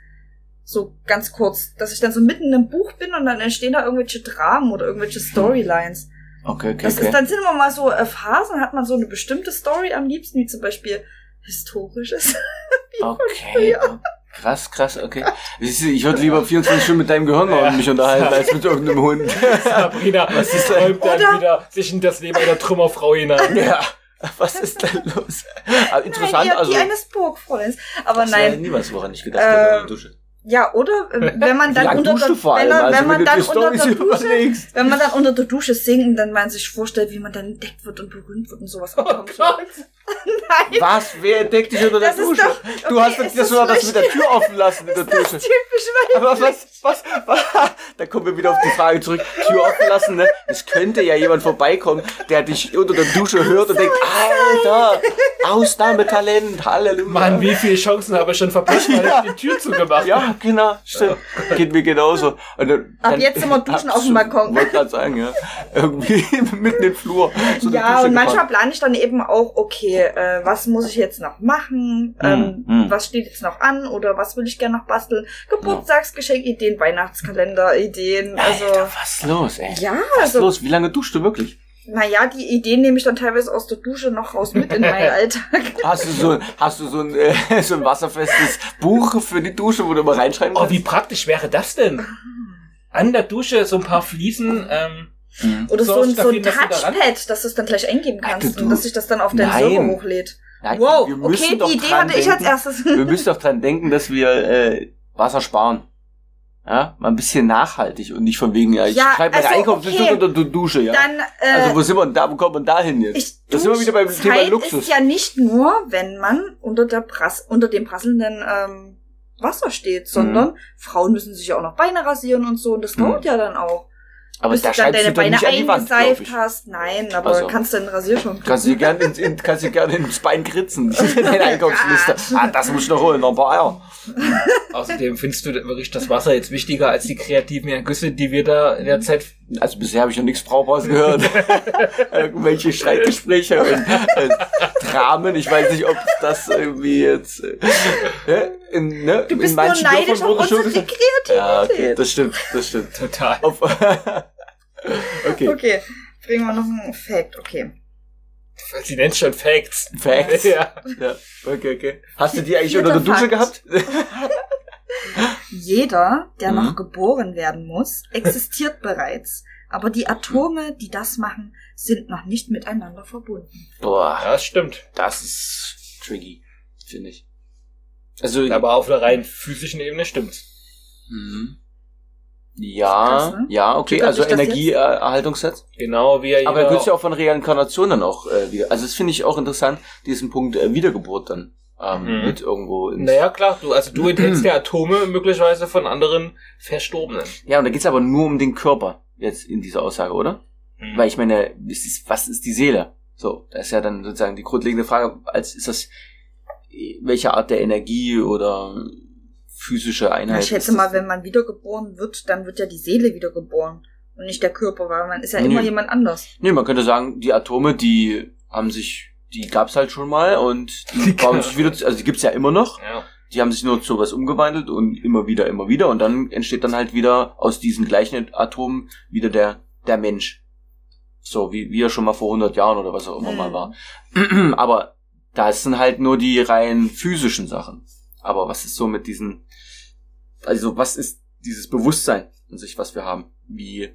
So ganz kurz. Dass ich dann so mitten in einem Buch bin und dann entstehen da irgendwelche Dramen oder irgendwelche Storylines. Okay, okay, Das okay. ist dann sind immer mal so äh, Phasen, hat man so eine bestimmte Story am liebsten, wie zum Beispiel historisches. Okay. Krass, krass, okay. Ich würde lieber 24 Stunden mit deinem Gehirn Ja. mich unterhalten, als mit irgendeinem Hund. Sabrina, was ist dann Oder- wieder sich in das Leben einer Trümmerfrau hinein. ja. Was ist denn los? Aber interessant, nein, eher also. die eines Burgfräuleins. Aber das nein, nie was, woran ich gedacht habe in der Dusche. Ja, oder äh, wenn man dann unter der, du wenn, Also, wenn man du dann unter der Dusche überlegst. Wenn man dann unter der Dusche singt, dann man sich vorstellt, wie man dann entdeckt wird und berühmt wird und sowas. Oh Gott. Nein, Was? Wer entdeckt dich unter der Das Dusche? doch- du okay, hast ist das, das sogar das mit der Tür offen lassen in der Dusche. typisch Aber was, was, was, da kommen wir wieder auf die Frage zurück. Tür offen lassen, ne? Es könnte ja jemand vorbeikommen, der dich unter der Dusche hört und denkt, Alter, Ausnahmetalent, Halleluja. Mann, wie viele Chancen habe ich schon verpasst, weil Ja. ich die Tür zugemacht habe. Ja, genau, stimmt. Geht mir genauso. Und dann, Ab jetzt immer duschen auf dem Balkon. Wollte gerade sagen, ja. Irgendwie mitten im Flur. so ja, und manchmal gefahren. plane ich dann eben auch, okay, äh, was muss ich jetzt noch machen? Ähm, Mm. Was steht jetzt noch an? Oder was will ich gerne noch basteln? Geburtstagsgeschenkideen, Weihnachtskalender, Ideen. Also, Alter, was ist los, ey? ja, Was ist also, los? Wie lange duschst du wirklich? Naja, die Ideen nehme ich dann teilweise aus der Dusche noch raus mit in meinen Alltag. Hast du so, hast du so ein, äh, so ein wasserfestes Buch für die Dusche, wo du mal reinschreiben Oh, kannst? wie praktisch wäre das denn? An der Dusche so ein paar Fliesen. Ähm, Mhm. Oder so ein, so ein du daran- Touchpad, dass du es dann gleich eingeben Ach, kannst du- und dass sich das dann auf deinen. Server hochlädt. Nein, Wow, okay, die Idee hatte ich als denken. erstes. Wir müssen doch dran denken, dass wir äh, Wasser sparen. Ja, mal ein bisschen nachhaltig und nicht von wegen, ja, ich Ja, schreibe meine also, Einkaufsliste okay. unter die Dusche, ja. Dann, äh, also wo sind wir denn da, wo kommt man da hin jetzt? ich das sind wir wieder beim Thema Duschzeit Luxus. ist ja nicht nur, wenn man unter der Prass, unter dem prasselnden ähm, Wasser steht, sondern Frauen müssen sich ja auch noch Beine rasieren und so und das Mhm. dauert ja dann auch. Aber bis da du dann deine Beine eingeseift hast. Nein, aber Ach so. kannst du den Rasierschaum Kannst du dir gerne in, in, kannst du gerne ins Bein kritzen. Deine Einkaufsliste. Ah, das muss ich noch holen, noch ein paar Eier. außerdem findest du wirklich das Wasser jetzt wichtiger als die kreativen Ergüsse, die wir da in der Zeit. Also bisher habe ich noch nichts Brauchbares gehört. Irgendwelche Streitgespräche und äh, Dramen. Ich weiß nicht, ob das irgendwie jetzt äh, in, ne, Du bist in nur manchen neidisch auf unsere. Kreativität. Ja, okay, das stimmt, das stimmt. Total. Auf, okay. Okay, bringen wir noch einen Fact. Okay. Sie nennt schon Facts. Facts. Ja. Ja, okay, okay. Hast du die eigentlich Vierter unter der Dusche Fakt. gehabt? Jeder, der Mhm. noch geboren werden muss, existiert bereits. Aber die Atome, die das machen, sind noch nicht miteinander verbunden. Boah, ja, das stimmt. das ist tricky, finde ich. Also, Aber auf einer rein physischen Ebene stimmt's. Mhm. Ja, Krass, ne? ja, okay, also Energieerhaltungssetz. Genau wie er Aber jeder- gibt's ja auch von Reinkarnation dann auch äh, wieder. Also das finde ich auch interessant, diesen Punkt äh, Wiedergeburt dann ähm, Mhm. mit irgendwo ins Naja, klar, du, also du enthältst ja Atome möglicherweise von anderen Verstorbenen. Ja, und da geht's aber nur um den Körper jetzt in dieser Aussage, oder? Mhm. Weil ich meine, was ist die Seele? So, da ist ja dann sozusagen die grundlegende Frage, als ist das welche Art der Energie oder physische Einheit? ich schätze mal, das? wenn man wiedergeboren wird, dann wird ja die Seele wiedergeboren und nicht der Körper, weil man ist ja Nee. immer jemand anders. Nee, man könnte sagen, die Atome, die haben sich, die gab's halt schon mal und die, Die bauen sich wieder, also die gibt's ja immer noch. Ja. Die haben sich nur zu was umgewandelt und immer wieder, immer wieder und dann entsteht dann halt wieder aus diesen gleichen Atomen wieder der, der Mensch. So, wie, wie er schon mal vor 100 Jahren oder was auch immer mal Mhm. war. Aber das sind halt nur die rein physischen Sachen. Aber was ist so mit diesen, also was ist dieses Bewusstsein an sich, was wir haben? Wie,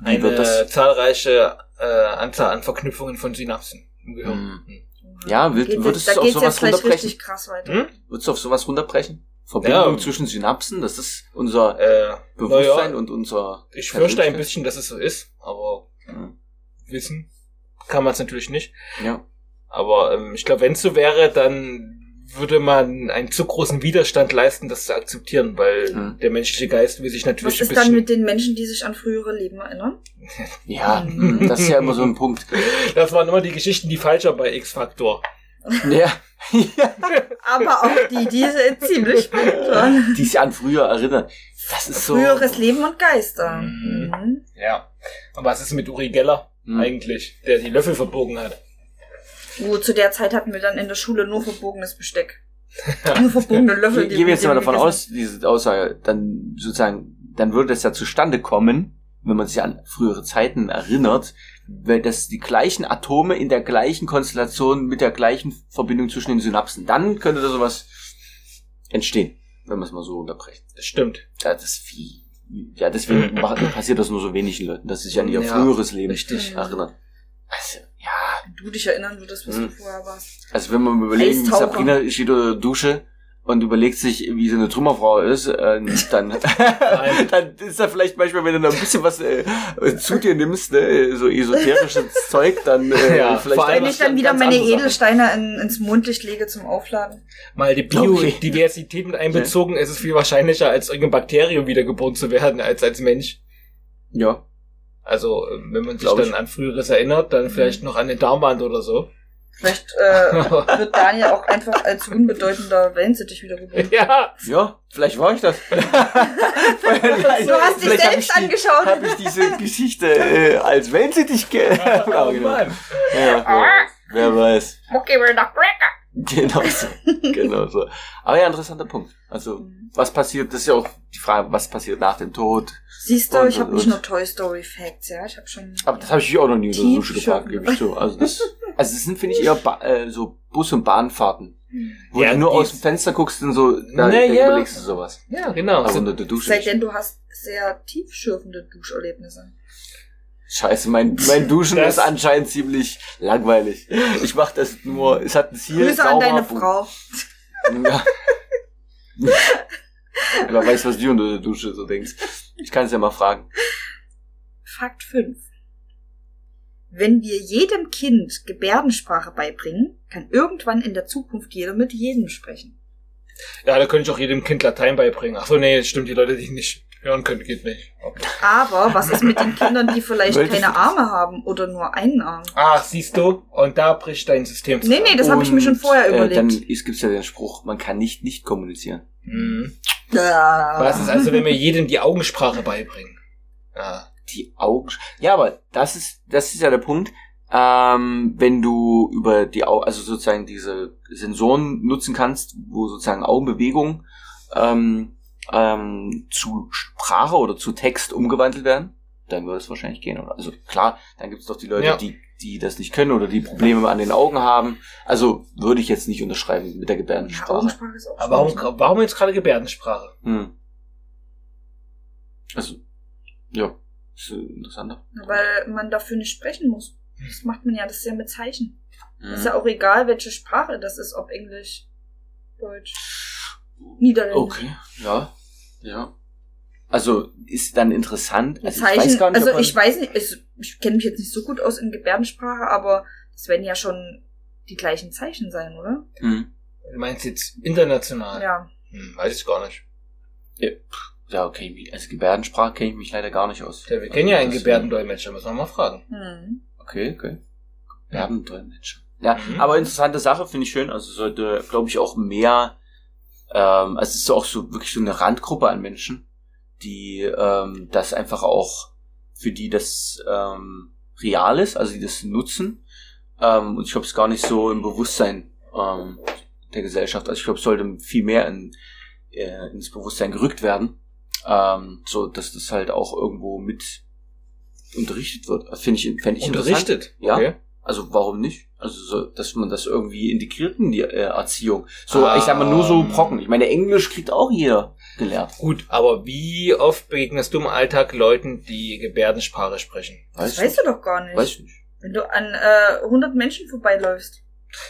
wie Eine wird das? zahlreiche äh, Anzahl an Verknüpfungen von Synapsen Mhm. Mhm. Ja, wird- Geht würdest jetzt, du auf sowas runterbrechen? richtig krass weiter. Hm? Würdest du auf sowas runterbrechen? Verbindung Ja. zwischen Synapsen, das ist unser Äh, Bewusstsein naja, und unser. ich fürchte ein bisschen, dass es so ist, aber Mhm. wissen kann man es natürlich nicht. Ja. Aber ähm, ich glaube, wenn es so wäre, dann würde man einen zu großen Widerstand leisten, das zu akzeptieren, weil Mhm. der menschliche Geist will sich Was natürlich ein ist dann bisschen. mit den Menschen, die sich an frühere Leben erinnern? Ja, Mhm. das ist ja immer so ein Punkt. das waren immer die Geschichten, die falscher bei X-Factor. Ja. ja. Aber auch die, die ziemlich spannend waren. Die sich an früher erinnern. Das ist so. Früheres Leben und Geister. Mhm. Mhm. Ja. Und was ist mit Uri Geller Mhm. eigentlich, der die Löffel verbogen hat? Gut, zu der Zeit hatten wir dann in der Schule nur verbogenes Besteck. Nur verbogene Löffel. Ge- Gehen wir jetzt die mal davon aus, diese Aussage, dann sozusagen, dann würde das ja zustande kommen, wenn man sich an frühere Zeiten erinnert, weil das die gleichen Atome in der gleichen Konstellation mit der gleichen Verbindung zwischen den Synapsen. Dann könnte da sowas entstehen, wenn man es mal so unterbrechen. Das stimmt. Ja, das ist viel. Ja, deswegen macht- passiert das nur so wenigen Leuten, dass sie sich an ihr Ja, früheres Leben Richtig. erinnern. Also, du dich erinnern würdest, was Mhm. du vorher warst. also wenn man überlegen, Eistaucher. Sabrina steht unter der Dusche und überlegt sich, wie sie eine Trümmerfrau ist, äh, dann, dann ist da vielleicht manchmal, wenn du noch ein bisschen was äh, zu dir nimmst, ne, so esoterisches Zeug, dann äh, Ja, vielleicht vor allem, Wenn dann ich dann ganz wieder meine. Edelsteine in, ins Mondlicht lege zum Aufladen. Mal die. Biodiversität mit einbezogen, ist es viel wahrscheinlicher, als irgendein Bakterium wiedergeboren zu werden, als als Mensch. Ja, Also, äh, wenn man sich Glaub dann ich. an früheres erinnert, dann vielleicht noch an den Darmwand oder so. Vielleicht äh, wird Daniel auch einfach als unbedeutender Wellensittich wiedergeboren. ja. ja, vielleicht war ich das. Du hast dich selbst angeschaut. Habe ich diese Geschichte äh, als Wellensittich ge... Oh genau. Mann. ja, wer, wer weiß. Okay, we're not cracker. Genau so. genau so. Aber ja, interessanter Punkt. Also, Mhm. was passiert, das ist ja auch die Frage, was passiert nach dem Tod. Siehst du, Und, ich habe nicht nur Toy Story Facts, ja. Ich habe schon. Aber das habe ich auch noch nie Tief Dusche gefragt, gebe ich zu. Also, das, also es sind, finde ich, eher ba äh, so Bus- und Bahnfahrten. Wo Ja, du nur aus dem Fenster guckst und so, da, Na ja. überlegst du sowas. Ja, genau. Aber So- unter der Dusche. Seitdem nicht. du hast sehr tiefschürfende Duscherlebnisse. Scheiße, mein, mein Duschen Das- ist anscheinend ziemlich langweilig. Ich mach das nur, es hat ein Ziel. Grüße an deine Frau. Ja. Wer weiß, was du unter der Dusche so denkst. Ich kann es ja mal fragen. Fakt 5. Wenn wir jedem Kind Gebärdensprache beibringen, kann irgendwann in der Zukunft jeder mit jedem sprechen. ja, da könnte ich auch jedem Kind Latein beibringen. Ach so, nee, stimmt, die Leute, die nicht hören können, geht nicht. Okay. Aber was ist mit den Kindern, die vielleicht Wolltest keine? Arme haben oder nur einen Arm? Ach, siehst du? Und da bricht dein System Nee, nee, das habe ich mir schon vorher Und, überlegt. Äh, dann ist, gibt's ja den Spruch, man kann nicht nicht kommunizieren. Mhm. Ja. Was ist also, wenn wir jedem die Augensprache beibringen? Ja. Die Augen. Ja, aber das ist, das ist ja der Punkt. Ähm, wenn du über die Au also sozusagen diese Sensoren nutzen kannst, wo sozusagen Augenbewegungen ähm, ähm, zu Sprache oder zu Text umgewandelt werden, dann würde es wahrscheinlich gehen. Oder? Also klar, dann gibt es doch die Leute, Ja. die, die das nicht können oder die Probleme an den Augen haben. Also würde ich jetzt nicht unterschreiben mit der Gebärdensprache. Augensprache ist auch Aber warum, warum jetzt gerade Gebärdensprache? Hm. Also, ja, ist äh, interessanter. Weil man dafür nicht sprechen muss. Das macht man ja, das ist ja mit Zeichen. Hm. Ist ja auch egal, welche Sprache das ist, ob Englisch, Deutsch, Niederländisch. Okay, ja, ja. Also ist dann interessant. Also, Zeichen, ich weiß gar nicht, also ich weiß nicht, ich, ich kenne mich jetzt nicht so gut aus in Gebärdensprache, aber es werden ja schon die gleichen Zeichen sein, oder? hm, Du meinst jetzt international? Ja. Hm, weiß ich gar nicht. ja, okay, wie- also Gebärdensprache kenne ich mich leider gar nicht aus. Ja, wir kennen ja einen Das- Gebärdendolmetscher, müssen wir mal fragen. Hm. Okay, okay. Gebärdendolmetscher. Ja, Mhm. aber interessante Sache, finde ich schön. Also sollte, glaube ich, auch mehr, ähm, also es ist auch so wirklich so eine Randgruppe an Menschen, die ähm, das einfach auch, für die das ähm, real ist, also die das nutzen. Ähm, und ich glaube, es ist gar nicht so im Bewusstsein ähm, der Gesellschaft. Also ich glaube, es sollte viel mehr in, äh, ins Bewusstsein gerückt werden, ähm, so dass das halt auch irgendwo mit unterrichtet wird. Das Finde ich, fände ich interessant. Unterrichtet? Ja. Okay. Also warum nicht? Also so, dass man das irgendwie integriert in die äh, Erziehung. So, ich sag mal nur so Ähm. Brocken. Ich meine, Englisch kriegt auch jeder gelernt. Gut, aber wie oft begegnest du im Alltag Leuten, die Gebärdensprache sprechen? Das Weißt weißt du doch gar nicht. Weiß ich nicht. Wenn du an äh, 100 Menschen vorbeiläufst.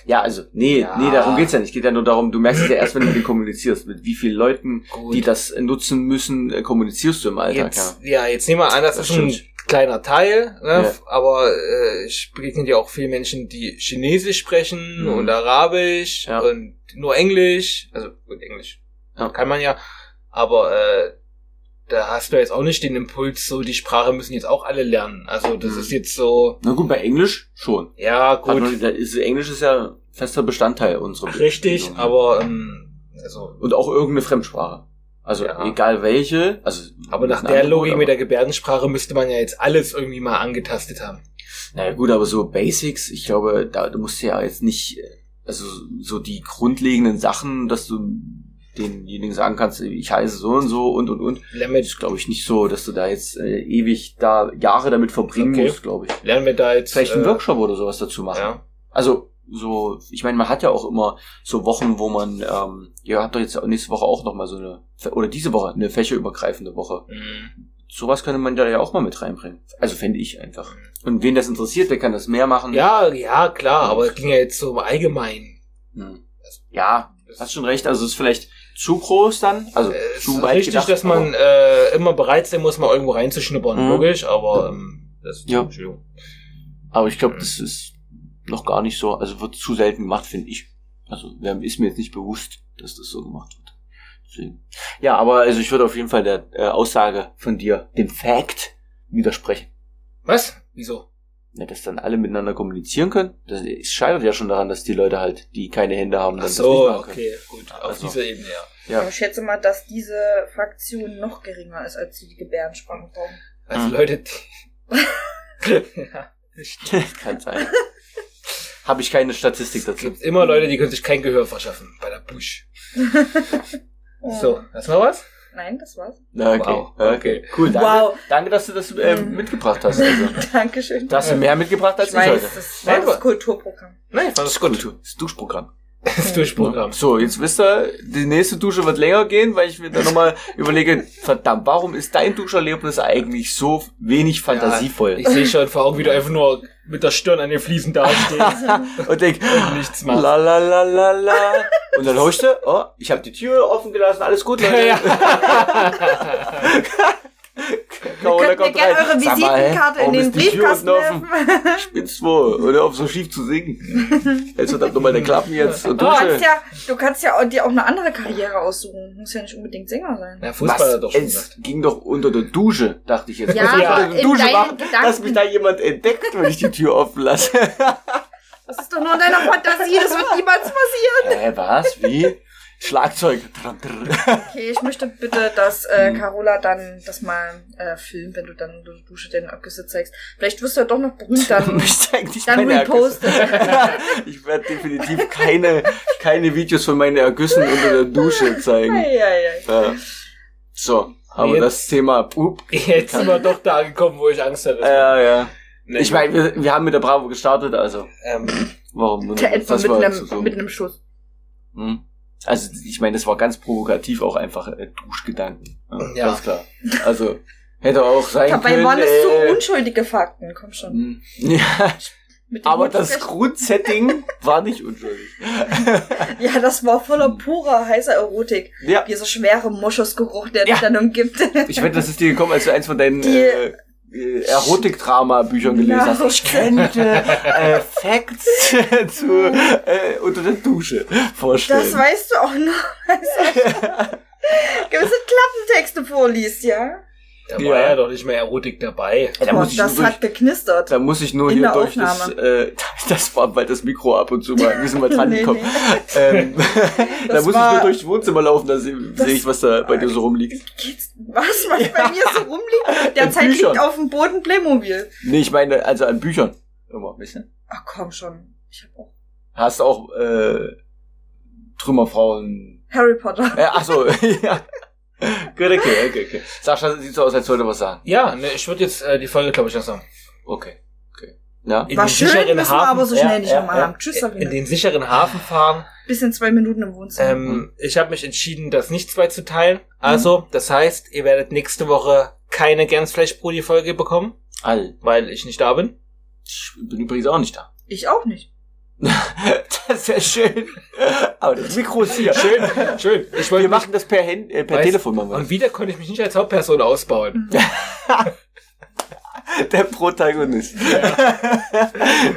Ja, also, nee, Ja. nee, darum geht's ja nicht. Geht ja nur darum, du merkst es ja erst, wenn du mit denen kommunizierst. Mit wie vielen Leuten, Gut. die das nutzen müssen, äh, kommunizierst du im Alltag, jetzt, ja. jetzt nehmen wir an, das, Das ist ein stimmt. Kleiner Teil, ne? Ja. aber äh, ich begegne ja auch viele Menschen, die Chinesisch sprechen Mhm. und Arabisch Ja. und nur Englisch, also gut, Englisch Ja. kann man ja, aber äh, da hast du jetzt auch nicht den Impuls, so die Sprache müssen jetzt auch alle lernen. Also das Mhm. ist jetzt so, Na gut, bei Englisch schon. ja gut, man, da ist, Englisch ist ja fester Bestandteil unserer richtig, Bildung. aber ähm, also Und auch irgendeine Fremdsprache. Also Ja. egal welche. Also aber nach der Logik aber- mit der Gebärdensprache müsste man ja jetzt alles irgendwie mal angetastet haben. Naja gut, aber so Basics, ich glaube, da du musst ja jetzt nicht, also so die grundlegenden Sachen, dass du denjenigen sagen kannst, ich heiße so und so und und und. Lernen glaube ich, nicht so, dass du da jetzt äh, ewig da Jahre damit verbringen Okay. musst, glaube ich. lernen wir da jetzt Vielleicht einen äh, Workshop oder sowas dazu machen. Ja. Also so, ich meine, man hat ja auch immer so Wochen, wo man, ähm, ihr habt doch jetzt nächste Woche auch noch mal so eine, oder diese Woche eine fächerübergreifende Woche. Mhm. Sowas könnte man da ja auch mal mit reinbringen. Also fände ich einfach. Und wen das interessiert, der kann das mehr machen. Ja, ja, klar, aber es ging ja jetzt so im Allgemeinen. Hm. Ja, hast schon recht. Also es ist vielleicht zu groß dann. Also es zu ist weit richtig, gedacht, dass man äh, immer bereit sein muss, mal irgendwo reinzuschnuppern, Mhm. logisch, aber ähm, das Ja. Entschuldigung. Aber, aber ich glaube, das ist noch gar nicht so. Also wird zu selten gemacht, finde ich. Also ist mir jetzt nicht bewusst, dass das so gemacht wird. Deswegen. Ja, aber also ich würde auf jeden Fall der äh, Aussage von dir, dem Fact, widersprechen. Was? Wieso? Ja, dass dann alle miteinander kommunizieren können. Das es scheitert ja schon daran, dass die Leute halt, die keine Hände haben, dann Ach das so, nicht machen können. okay, gut. Auf Also. dieser Ebene, ja. Ja. Aber ich schätze mal, dass diese Fraktion noch geringer ist, als die, die Gebärdensprache. Also Mhm. Leute, die ja, das. Kann sein. Habe ich keine Statistik Es dazu. gibt immer Leute, die können sich kein Gehör verschaffen bei der Busch. So, hast du noch was? Nein, das war's. Na, okay. Wow, okay. Cool, danke. Wow. Danke, dass du das äh, mitgebracht hast. Also, Dankeschön. da hast du mehr mitgebracht als ich ich, weiß, heute. das war Nein, das Kulturprogramm. Nein, fand das gut. Das Duschprogramm. Das Durchprogramm. So, jetzt wisst ihr, die nächste Dusche wird länger gehen, weil ich mir dann nochmal überlege, verdammt, warum ist dein Duscherlebnis eigentlich so wenig fantasievoll? Ich sehe schon vor Augen, wie du einfach nur mit der Stirn an den Fliesen dastehst und denk, und nichts machst. la la la la la. Und dann horchst du, oh, ich habe die Tür offen gelassen, alles gut, Leute. Ja. Carola Könnt ihr kommt gerne rein. eure Visitenkarte in den Briefkasten werfen. Spinnst wohl, oder auf so schief zu singen. Jetzt verdammt nochmal der Klappen jetzt und Du kannst ja, du kannst ja auch- dir auch eine andere Karriere aussuchen. Muss ja nicht unbedingt Sänger sein. Na, Fußballer Was? doch schon es gesagt. ging doch unter der Dusche, dachte ich jetzt. Ja, ich aber unter der in Dusche machen, Gedanken- dass mich da jemand entdeckt, wenn ich die Tür offen lasse. Das ist doch nur in deiner Fantasie, das wird niemals passieren. Hä, was? Wie? Schlagzeug. Okay, ich möchte bitte, dass äh, Hm. Carola dann das mal äh, filmt, wenn du dann unter der Dusche den Abgüsse zeigst. Vielleicht wirst du ja doch noch berühmt, dann, Mich eigentlich dann keine reposte. Ergüsse. Ich werde definitiv keine, keine Videos von meinen Ergüssen unter der Dusche zeigen. Ei, ei, ei. Ja. So, aber Jetzt- das Thema, up, Jetzt sind wir doch da angekommen, wo ich Angst hatte. ja, ja. Nee, Ich meine, wir, wir haben mit der Bravo gestartet, also ähm, warum? Der etwa mit einem, so- mit einem Schuss. Hm. Also ich meine, das war ganz provokativ auch einfach äh, Duschgedanken. Ja, Ja. Ganz klar. Also hätte auch sein Dabei können. waren es äh, so unschuldige Fakten, komm schon. hm. Ja, aber das Grundsetting war nicht unschuldig. Ja, das war voller purer, heißer Erotik. Ja, Dieser schwere Moschusgeruch, der Ja. dich dann umgibt. ich wette, das ist dir gekommen, als du eins von deinen Die- äh, äh, Erotik-Drama-Büchern gelesen Ja, hast. Ich könnte äh, Facts zu, äh, unter der Dusche vorstellen. Das weißt du auch noch. Gewisse Klappentexte vorliest, ja? Da war Ja. ja. doch nicht mehr Erotik dabei. Ja, da Boah, muss ich das nur hat geknistert. Da muss ich nur hier durch das, Aufnahme. äh, das war, weil das Mikro ab und zu mal, wir sind mal dran Nee, gekommen. nee. Ähm, da Das muss ich war- nur durchs Wohnzimmer laufen, da sehe Das- seh ich, was da bei dir so rumliegt. Geht's, was, was bei mir so rumliegt? Derzeit liegt auf dem Boden Playmobil. Nee, ich meine, also an Büchern. Immer, weißt du? Ach komm schon. Ich hab auch Hast auch, äh, Trümmerfrauen. Harry Potter. Äh, ach so, ja. Gut, okay, okay, okay. Sascha sieht so aus, als wollte er was sagen. Ja, ne, ich würde jetzt äh, die Folge, glaube ich, langsam Okay, okay. Ja? in War den schön, sicheren müssen wir Hafen, aber so ja, schnell nicht ja, nochmal ja. haben. Tschüss, in Sabine. den sicheren Hafen fahren. Bis in zwei Minuten im Wohnzimmer. Ähm, ich habe mich entschieden, das nicht zwei zu teilen. Also, das heißt, ihr werdet nächste Woche keine Gänsfleischbrudi-Folge bekommen, All. weil ich nicht da bin. Ich bin übrigens auch nicht da. ich auch nicht. Das ist ja schön. Aber das Mikro ist hier. Schön, schön. Ich Wir machen das per, Hand, äh, per Weißt- Telefon. Machen wir Und wieder konnte ich mich nicht als Hauptperson ausbauen. das. Der Protagonist.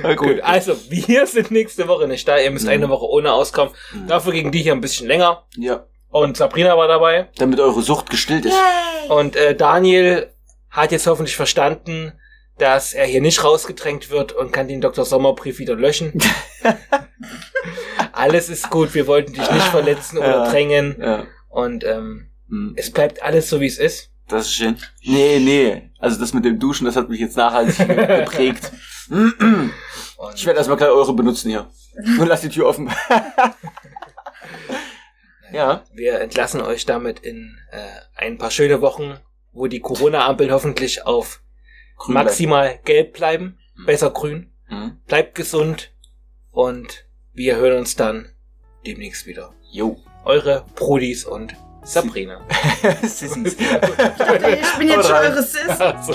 okay. Gut, also wir sind nächste Woche nicht da. Ihr müsst Mhm. eine Woche ohne auskommen. Mhm. Dafür ging die hier ein bisschen länger. Ja. Und Sabrina war dabei. Damit eure Sucht gestillt ist. Yay! Und äh, Daniel hat jetzt hoffentlich verstanden, dass er hier nicht rausgedrängt wird und kann den Dr. Sommerbrief wieder löschen. alles ist gut. Wir wollten dich nicht verletzen oder Ja. drängen. Ja. Und ähm, Hm. es bleibt alles so, wie es ist. Das ist schön. Nee, nee. Also das mit dem Duschen, das hat mich jetzt nachhaltig geprägt. Ich werde erstmal gleich eure benutzen hier. Und lass die Tür offen. ja. wir entlassen euch damit in äh, ein paar schöne Wochen, wo die Corona-Ampel hoffentlich auf Grün maximal gelb bleiben, Mhm. besser grün. bleiben. Hm. Bleibt gesund und wir hören uns dann demnächst wieder. Jo. Eure Brudis und Sabrina. Sissys. Ich bin jetzt schon eure Sis. Also,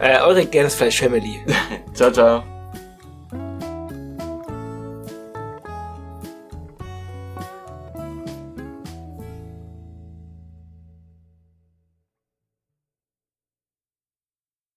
äh, eure Gänsfleisch Family. ciao, ciao.